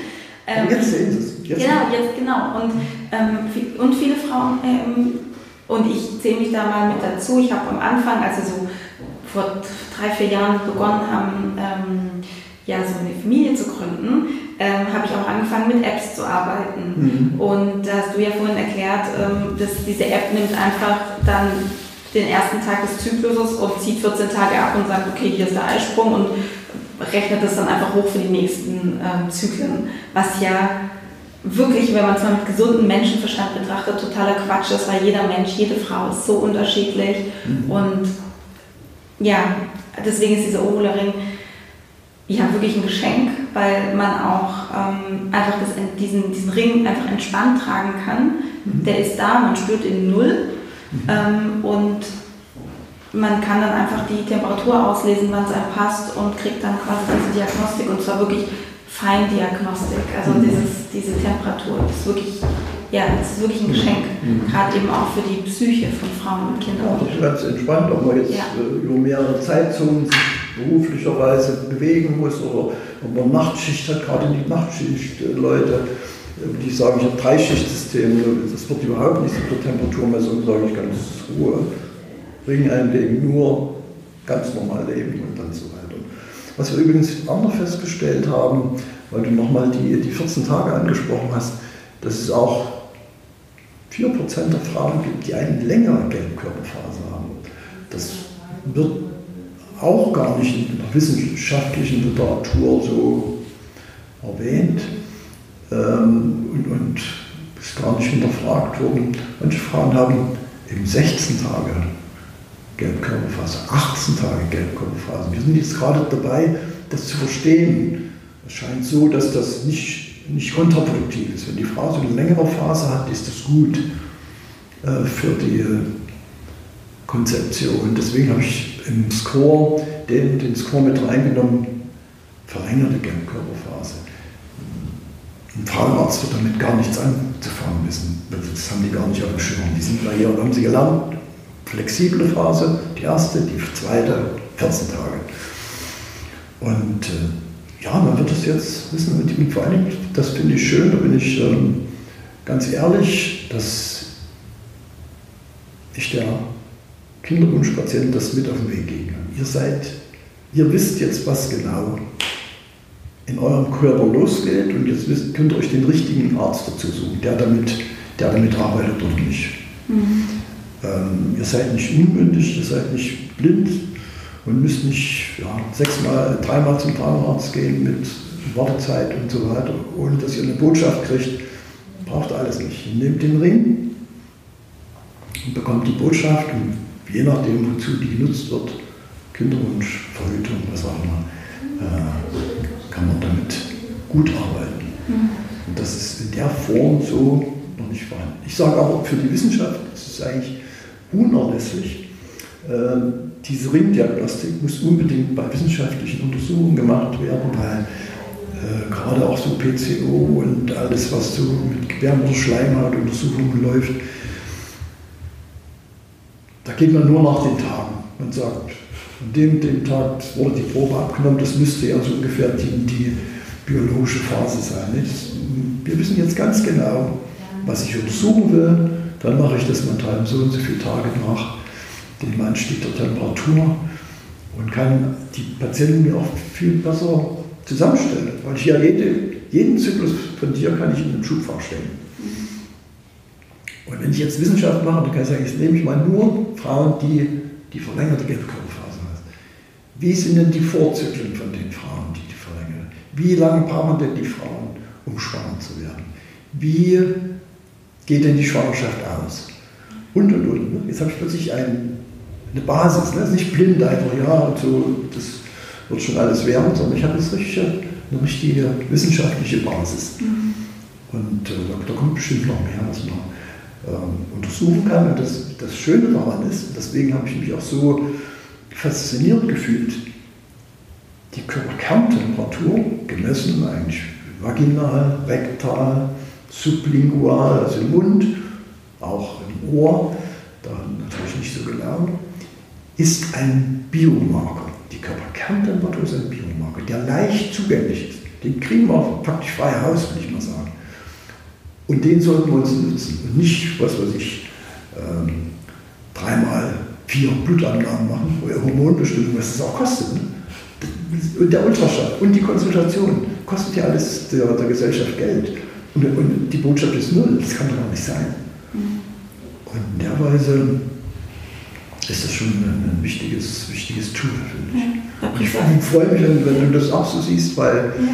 Ähm, jetzt sehen sie es. Jetzt genau, jetzt genau. Und, ähm, und viele Frauen, ähm, und ich zähle mich da mal mit dazu, ich habe am Anfang, also so vor drei, vier Jahren begonnen haben, ähm, ja, so eine Familie zu gründen, ähm, habe ich auch angefangen mit Apps zu arbeiten. Mhm. Und da hast du ja vorhin erklärt, ähm, dass diese App nimmt einfach dann den ersten Tag des Zykluses und zieht 14 Tage ab und sagt, okay, hier ist der Eisprung und rechnet das dann einfach hoch für die nächsten ähm, Zyklen. Was ja wirklich, wenn man es mal mit gesundem Menschenverstand betrachtet, totaler Quatsch ist, weil jeder Mensch, jede Frau ist so unterschiedlich. Mhm. Und ja, deswegen ist dieser Ovularing ja wirklich ein Geschenk, weil man auch ähm, einfach das, diesen, diesen Ring einfach entspannt tragen kann. Mhm. Der ist da, man spürt ihn null mhm. ähm, und man kann dann einfach die Temperatur auslesen, wann es einem passt und kriegt dann quasi diese Diagnostik und zwar wirklich Feindiagnostik. Also mhm. dieses, diese Temperatur das ist wirklich, ja, das ist wirklich ein Geschenk, mhm. gerade eben auch für die Psyche von Frauen und Kindern. Ja, ganz entspannt, ob man jetzt ja. Äh, über mehrere Zeitzonen sich beruflicherweise bewegen muss oder ob man Nachtschicht hat, gerade die Nachtschicht äh, Leute, die sagen, ich habe drei Schichtsysteme, das wird überhaupt nicht mit der Temperaturmessung, sage ich ganz Ruhe, Ring einlegen, nur ganz normal leben und dann so weiter. Was wir übrigens auch noch festgestellt haben, weil du nochmal die, die 14 Tage angesprochen hast, dass es auch 4% der Frauen gibt, die eine längere Gelbkörperphase haben. Das wird auch gar nicht in der wissenschaftlichen Literatur so erwähnt ähm, und, und ist gar nicht hinterfragt worden. Manche Frauen haben eben 16 Tage Gelbkörperphase, 18 Tage Gelbkörperphase. Wir sind jetzt gerade dabei, das zu verstehen. Es scheint so, dass das nicht, nicht kontraproduktiv ist. Wenn die Frau so eine längere Phase hat, ist das gut äh, für die Konzeption. Deswegen habe ich im Score den, den Score mit reingenommen, verlängerte Gelbkörperphase. Ein Frauenarzt wird damit gar nichts anzufangen wissen. Das haben die gar nicht auf dem Schirm. Die sind da hier und haben sie gelernt, flexible Phase, die erste, die zweite, 14 Tage. Und äh, ja, man wird es jetzt wissen, und vor allem, das finde ich schön, da bin ich ähm, ganz ehrlich, dass ich der Kinderwunschpatient das mit auf den Weg gehen kann. Ihr seid, ihr wisst jetzt, was genau in eurem Körper losgeht und jetzt wisst, könnt ihr euch den richtigen Arzt dazu suchen, der damit, der damit arbeitet oder nicht. Mhm. Ähm, ihr seid nicht unmündig, ihr seid nicht blind und müsst nicht ja, sechsmal, dreimal zum Zahnarzt gehen mit Wartezeit und so weiter, ohne dass ihr eine Botschaft kriegt. Braucht alles nicht. Ihr nehmt den Ring und bekommt die Botschaft und je nachdem, wozu die genutzt wird, Kinderwunsch, Verhütung, was auch immer, äh, kann man damit gut arbeiten. Mhm. Und das ist in der Form so noch nicht vorhanden. Ich sage aber für die Wissenschaft, das ist eigentlich unerlässlich. Äh, diese Ringdiagnostik muss unbedingt bei wissenschaftlichen Untersuchungen gemacht werden, weil äh, gerade auch so PCO und alles, was so mit Gebärmutterschleimhautuntersuchungen läuft, da geht man nur nach den Tagen. Man sagt, an dem, dem Tag wurde die Probe abgenommen, das müsste ja so ungefähr die, die biologische Phase sein. Das, wir wissen jetzt ganz genau, was ich untersuchen will. Dann mache ich das mental so und so viele Tage nach dem Anstieg der Temperatur und kann die Patienten mir auch viel besser zusammenstellen. Weil ich ja jede, jeden Zyklus von dir kann ich in einem Schubfach stellen. Und wenn ich jetzt Wissenschaft mache, dann kann ich sagen, jetzt nehme ich mal nur Frauen, die die verlängerte Gelbkörperphase haben. Wie sind denn die Vorzyklen von den Frauen, die die verlängern? Wie lange brauchen denn die Frauen, um schwanger zu werden? Wie geht denn die Schwangerschaft aus? Und, und, und. Jetzt habe ich plötzlich ein, eine Basis. Ne? Nicht blind einfach, ja, und so, das wird schon alles werden, sondern ich habe jetzt richtig, eine richtige wissenschaftliche Basis. Mhm. Und äh, da, da, kommt bestimmt noch mehr, was man ähm, untersuchen kann. Und das, das Schöne daran ist, deswegen habe ich mich auch so fasziniert gefühlt, die Körperkerntemperatur gemessen, eigentlich vaginal, rektal, sublingual, also im Mund, auch im Ohr, da natürlich nicht so gelernt, ist ein Biomarker. Die Körperkerntemperatur ist ein Biomarker, der leicht zugänglich ist. Den kriegen wir praktisch frei Haus, würde ich mal sagen. Und den sollten wir uns nutzen und nicht, was weiß ich, ähm, dreimal vier Blutangaben machen, wo ihr Hormonbestimmung, was das auch kostet. Ne? Und der Ultraschall und die Konsultation kostet ja alles der, der Gesellschaft Geld. Und, und, die Botschaft ist null, das kann doch nicht sein. Mhm. Und in der Weise ist das schon ein, ein wichtiges, wichtiges Tool, finde ich. Ja, ich freue mich, wenn, du das auch so siehst, weil ja.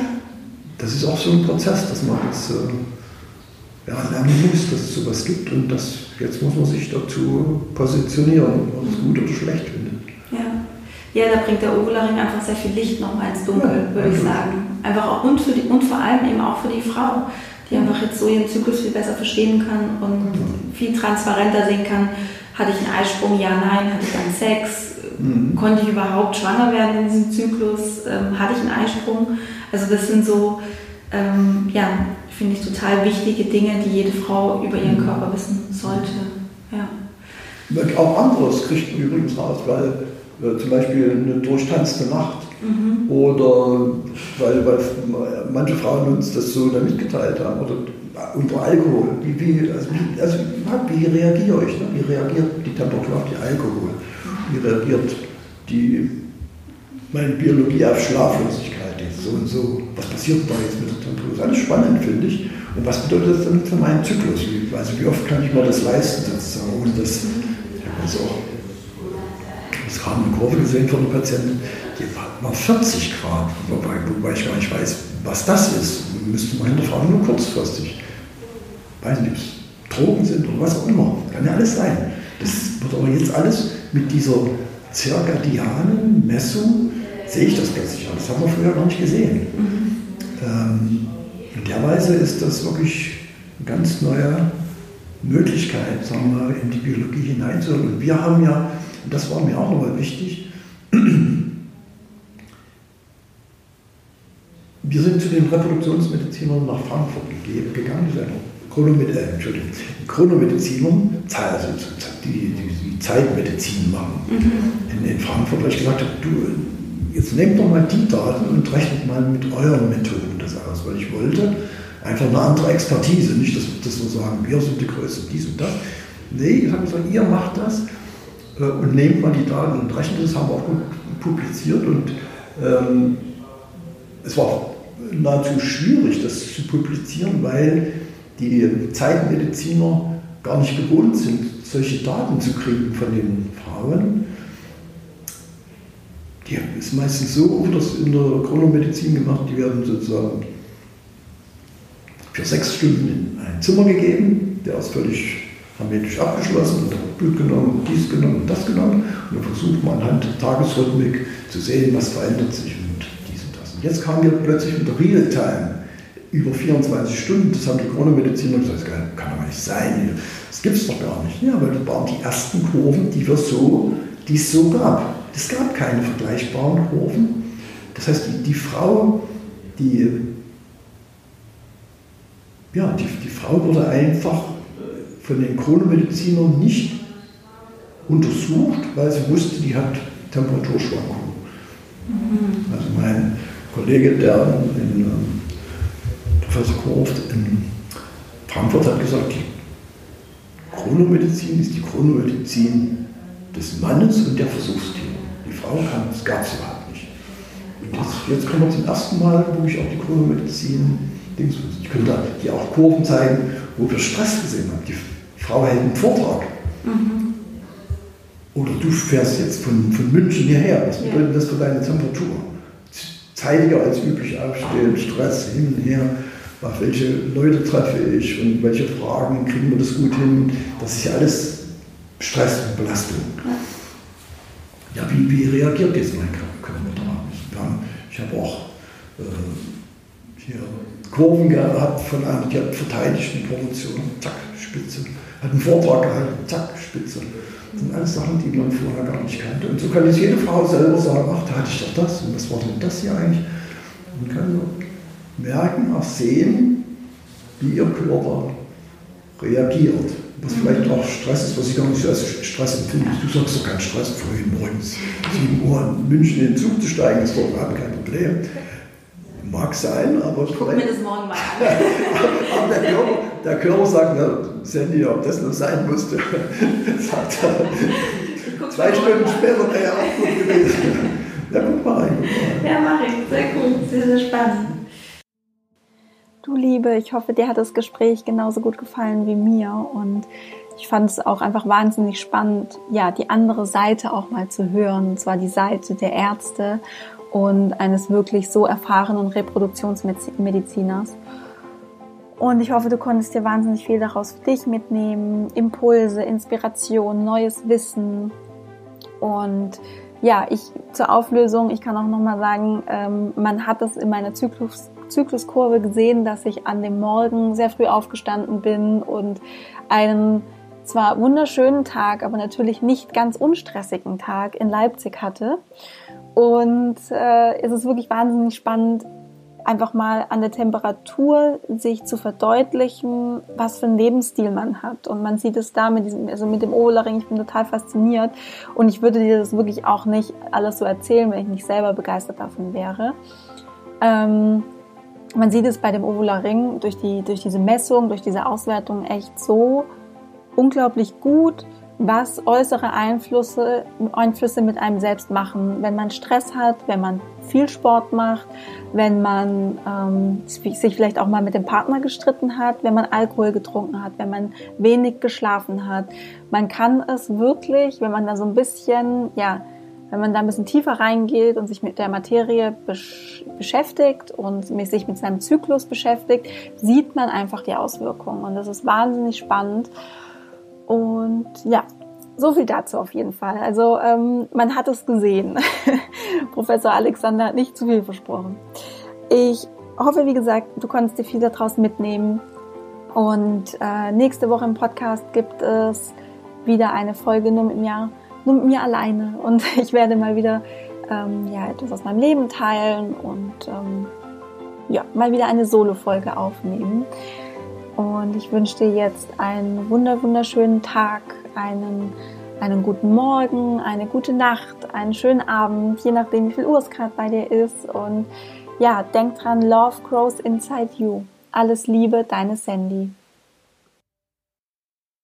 das ist auch so ein Prozess, dass man jetzt äh, ja, lernen muss, dass es sowas gibt und das, jetzt muss man sich dazu positionieren, ob man es gut oder schlecht findet. Ja. ja, da bringt der Ovularing einfach sehr viel Licht nochmal ins Dunkel, ja, würde ich sagen. Einfach auch und, für die, und vor allem eben auch für die Frau, die einfach jetzt so ihren Zyklus viel besser verstehen kann und mhm. viel transparenter sehen kann hatte ich einen Eisprung? Ja, nein. Hatte ich dann Sex? Mhm. Konnte ich überhaupt schwanger werden in diesem Zyklus? Ähm, hatte ich einen Eisprung? Also das sind so, ähm, ja, finde ich total wichtige Dinge, die jede Frau über ihren mhm. Körper wissen sollte. Ja. Auch anderes kriegt man übrigens raus, weil äh, zum Beispiel eine durchtanzte Nacht mhm. oder weil, weil manche Frauen uns das so dann mitgeteilt haben oder unter Alkohol, wie, wie, also, wie, also, wie reagiere ich? Ne? Wie reagiert die Temperatur auf die Alkohol? Wie reagiert die, meine Biologie auf Schlaflosigkeit? So und so. Was passiert da jetzt mit der Temperatur? Das ist alles spannend, finde ich. Und was bedeutet das dann für meinen Zyklus? Also wie oft kann ich mir das leisten, sozusagen, ohne dass, ich habe jetzt auch das gerade eine Kurve gesehen von einer Patientin, die war 40 Grad, wobei, wobei ich gar nicht weiß, was das ist. Müsste man hinterfragen, nur kurzfristig weiß nicht, ob es Drogen sind oder was auch immer. Kann ja alles sein. Das wird aber jetzt alles mit dieser zirkadianen Messung, sehe ich das plötzlich an. Das haben wir früher gar nicht gesehen. Mhm. Ähm, in der Weise ist das wirklich eine ganz neue Möglichkeit, sagen wir, in die Biologie hineinzuhören. Und wir haben ja, und das war mir auch nochmal wichtig, wir sind zu den Reproduktionsmedizinern nach Frankfurt gegangen, das ist eine Chronomed äh, Entschuldigung, Chronomedizinern, also die, die, die Zeitmedizin machen mhm. in, in, Frankfurt, weil ich gesagt habe, du, jetzt nehmt doch mal die Daten und rechnet mal mit euren Methoden das aus, weil ich wollte einfach eine andere Expertise, nicht, dass, dass wir sagen, wir sind die Größte, dies und das. Nee, ich habe gesagt, ihr macht das äh, und nehmt mal die Daten und rechnet das, haben wir auch gut publiziert und ähm, es war nahezu schwierig, das zu publizieren, weil die Zeitmediziner gar nicht gewohnt sind, solche Daten zu kriegen von den Frauen. Die ist meistens so wird das in der Chronomedizin gemacht, die werden sozusagen für sechs Stunden in ein Zimmer gegeben, der ist völlig hermetisch abgeschlossen und hat Blut genommen, dies genommen das genommen. Und dann versucht man anhand der Tagesrhythmik zu sehen, was verändert sich jetzt kamen wir plötzlich mit der Realtime über 24 Stunden. Das haben die Chronomediziner gesagt, das kann doch nicht sein. Das gibt es doch gar nicht. Ja, weil das waren die ersten Kurven, die, wir so, die es so gab. Es gab keine vergleichbaren Kurven. Das heißt, die, die Frau, die, ja, die, die Frau wurde einfach von den Chronomedizinern nicht untersucht, weil sie wusste, die hat Temperaturschwankungen. Also mein Kollege, der in, ähm, Professor Korft in Frankfurt hat gesagt, die Chronomedizin ist die Chronomedizin des Mannes und der Versuchstiere. Die Frau kann, das gab es überhaupt nicht. Und jetzt, jetzt kommen wir zum ersten Mal, wo ich auch die Chronomedizin, ich könnte dir auch Kurven zeigen, wo wir Stress gesehen haben. Die Frau hält einen Vortrag. Mhm. Oder du fährst jetzt von, von München hierher. Was bedeutet das für deine Temperatur? Zeitiger als üblich aufstehen, Stress hin und her. Auf welche Leute treffe ich und welche Fragen kriegen wir das gut hin? Das ist ja alles Stress und Belastung. Ja, wie, wie reagiert jetzt mein Körper darauf? Ich habe auch äh, hier Kurven gehabt von einer, die hat verteidigt eine Promotion, zack, Spitze hat einen Vortrag gehalten, zack, Spitze. Das sind alles Sachen, die man vorher gar nicht kannte. Und so kann jetzt jede Frau selber sagen, ach, da hatte ich doch das und was war denn das hier eigentlich? Man kann so merken, auch sehen, wie ihr Körper reagiert. Was vielleicht auch Stress ist, was ich gar nicht so als Stress empfinde. Du sagst doch keinen Stress, vorhin morgens 7 Uhr in München in den Zug zu steigen, ist doch überhaupt kein Problem. Mag sein, aber. Ich guck mir das morgen mal an. aber der Körper, der Körper sagt, na, Sandy, ob das nur sein musste, sagt er. Zwei Stunden später wäre er auch gut gewesen. Ja, guck mal rein. Ja, mach ich. Sehr gut, sehr, sehr spannend. Du Liebe, ich hoffe, dir hat das Gespräch genauso gut gefallen wie mir und ich fand es auch einfach wahnsinnig spannend, ja, die andere Seite auch mal zu hören, und zwar die Seite der Ärzte und eines wirklich so erfahrenen Reproduktionsmediziners. Und ich hoffe, du konntest dir wahnsinnig viel daraus für dich mitnehmen. Impulse, Inspiration, neues Wissen. Und ja, ich zur Auflösung, ich kann auch nochmal sagen, ähm, man hat es in meiner Zyklus, Zykluskurve gesehen, dass ich an dem Morgen sehr früh aufgestanden bin und einen zwar wunderschönen Tag, aber natürlich nicht ganz unstressigen Tag in Leipzig hatte. Und äh, es ist wirklich wahnsinnig spannend, einfach mal an der Temperatur sich zu verdeutlichen, was für einen Lebensstil man hat. Und man sieht es da mit diesem, also mit dem Oberlering, ich bin total fasziniert. Und ich würde dir das wirklich auch nicht alles so erzählen, wenn ich nicht selber begeistert davon wäre. Ähm, man sieht es bei dem Ovularing durch, die, durch diese Messung, durch diese Auswertung echt so unglaublich gut, was äußere Einflüsse, Einflüsse mit einem selbst machen. Wenn man Stress hat, wenn man viel Sport macht, wenn man ähm, sich vielleicht auch mal mit dem Partner gestritten hat, wenn man Alkohol getrunken hat, wenn man wenig geschlafen hat. Man kann es wirklich, wenn man da so ein bisschen, ja, wenn man da ein bisschen tiefer reingeht und sich mit der Materie besch beschäftigt und sich mit seinem Zyklus beschäftigt, sieht man einfach die Auswirkungen. Und das ist wahnsinnig spannend. Und ja, so viel dazu auf jeden Fall. Also ähm, man hat es gesehen. Professor Alexander hat nicht zu viel versprochen. Ich hoffe, wie gesagt, du konntest dir viel daraus mitnehmen. Und äh, nächste Woche im Podcast gibt es wieder eine Folge nur mit mir, nur mit mir alleine. Und ich werde mal wieder ähm, ja, etwas aus meinem Leben teilen und ähm, ja, mal wieder eine Solo-Folge aufnehmen. Und ich wünsche dir jetzt einen wunder wunderschönen Tag, einen, einen guten Morgen, eine gute Nacht, einen schönen Abend, je nachdem, wie viel Uhr es gerade bei dir ist. Und ja, denk dran, Love grows inside you. Alles Liebe, deine Sandy.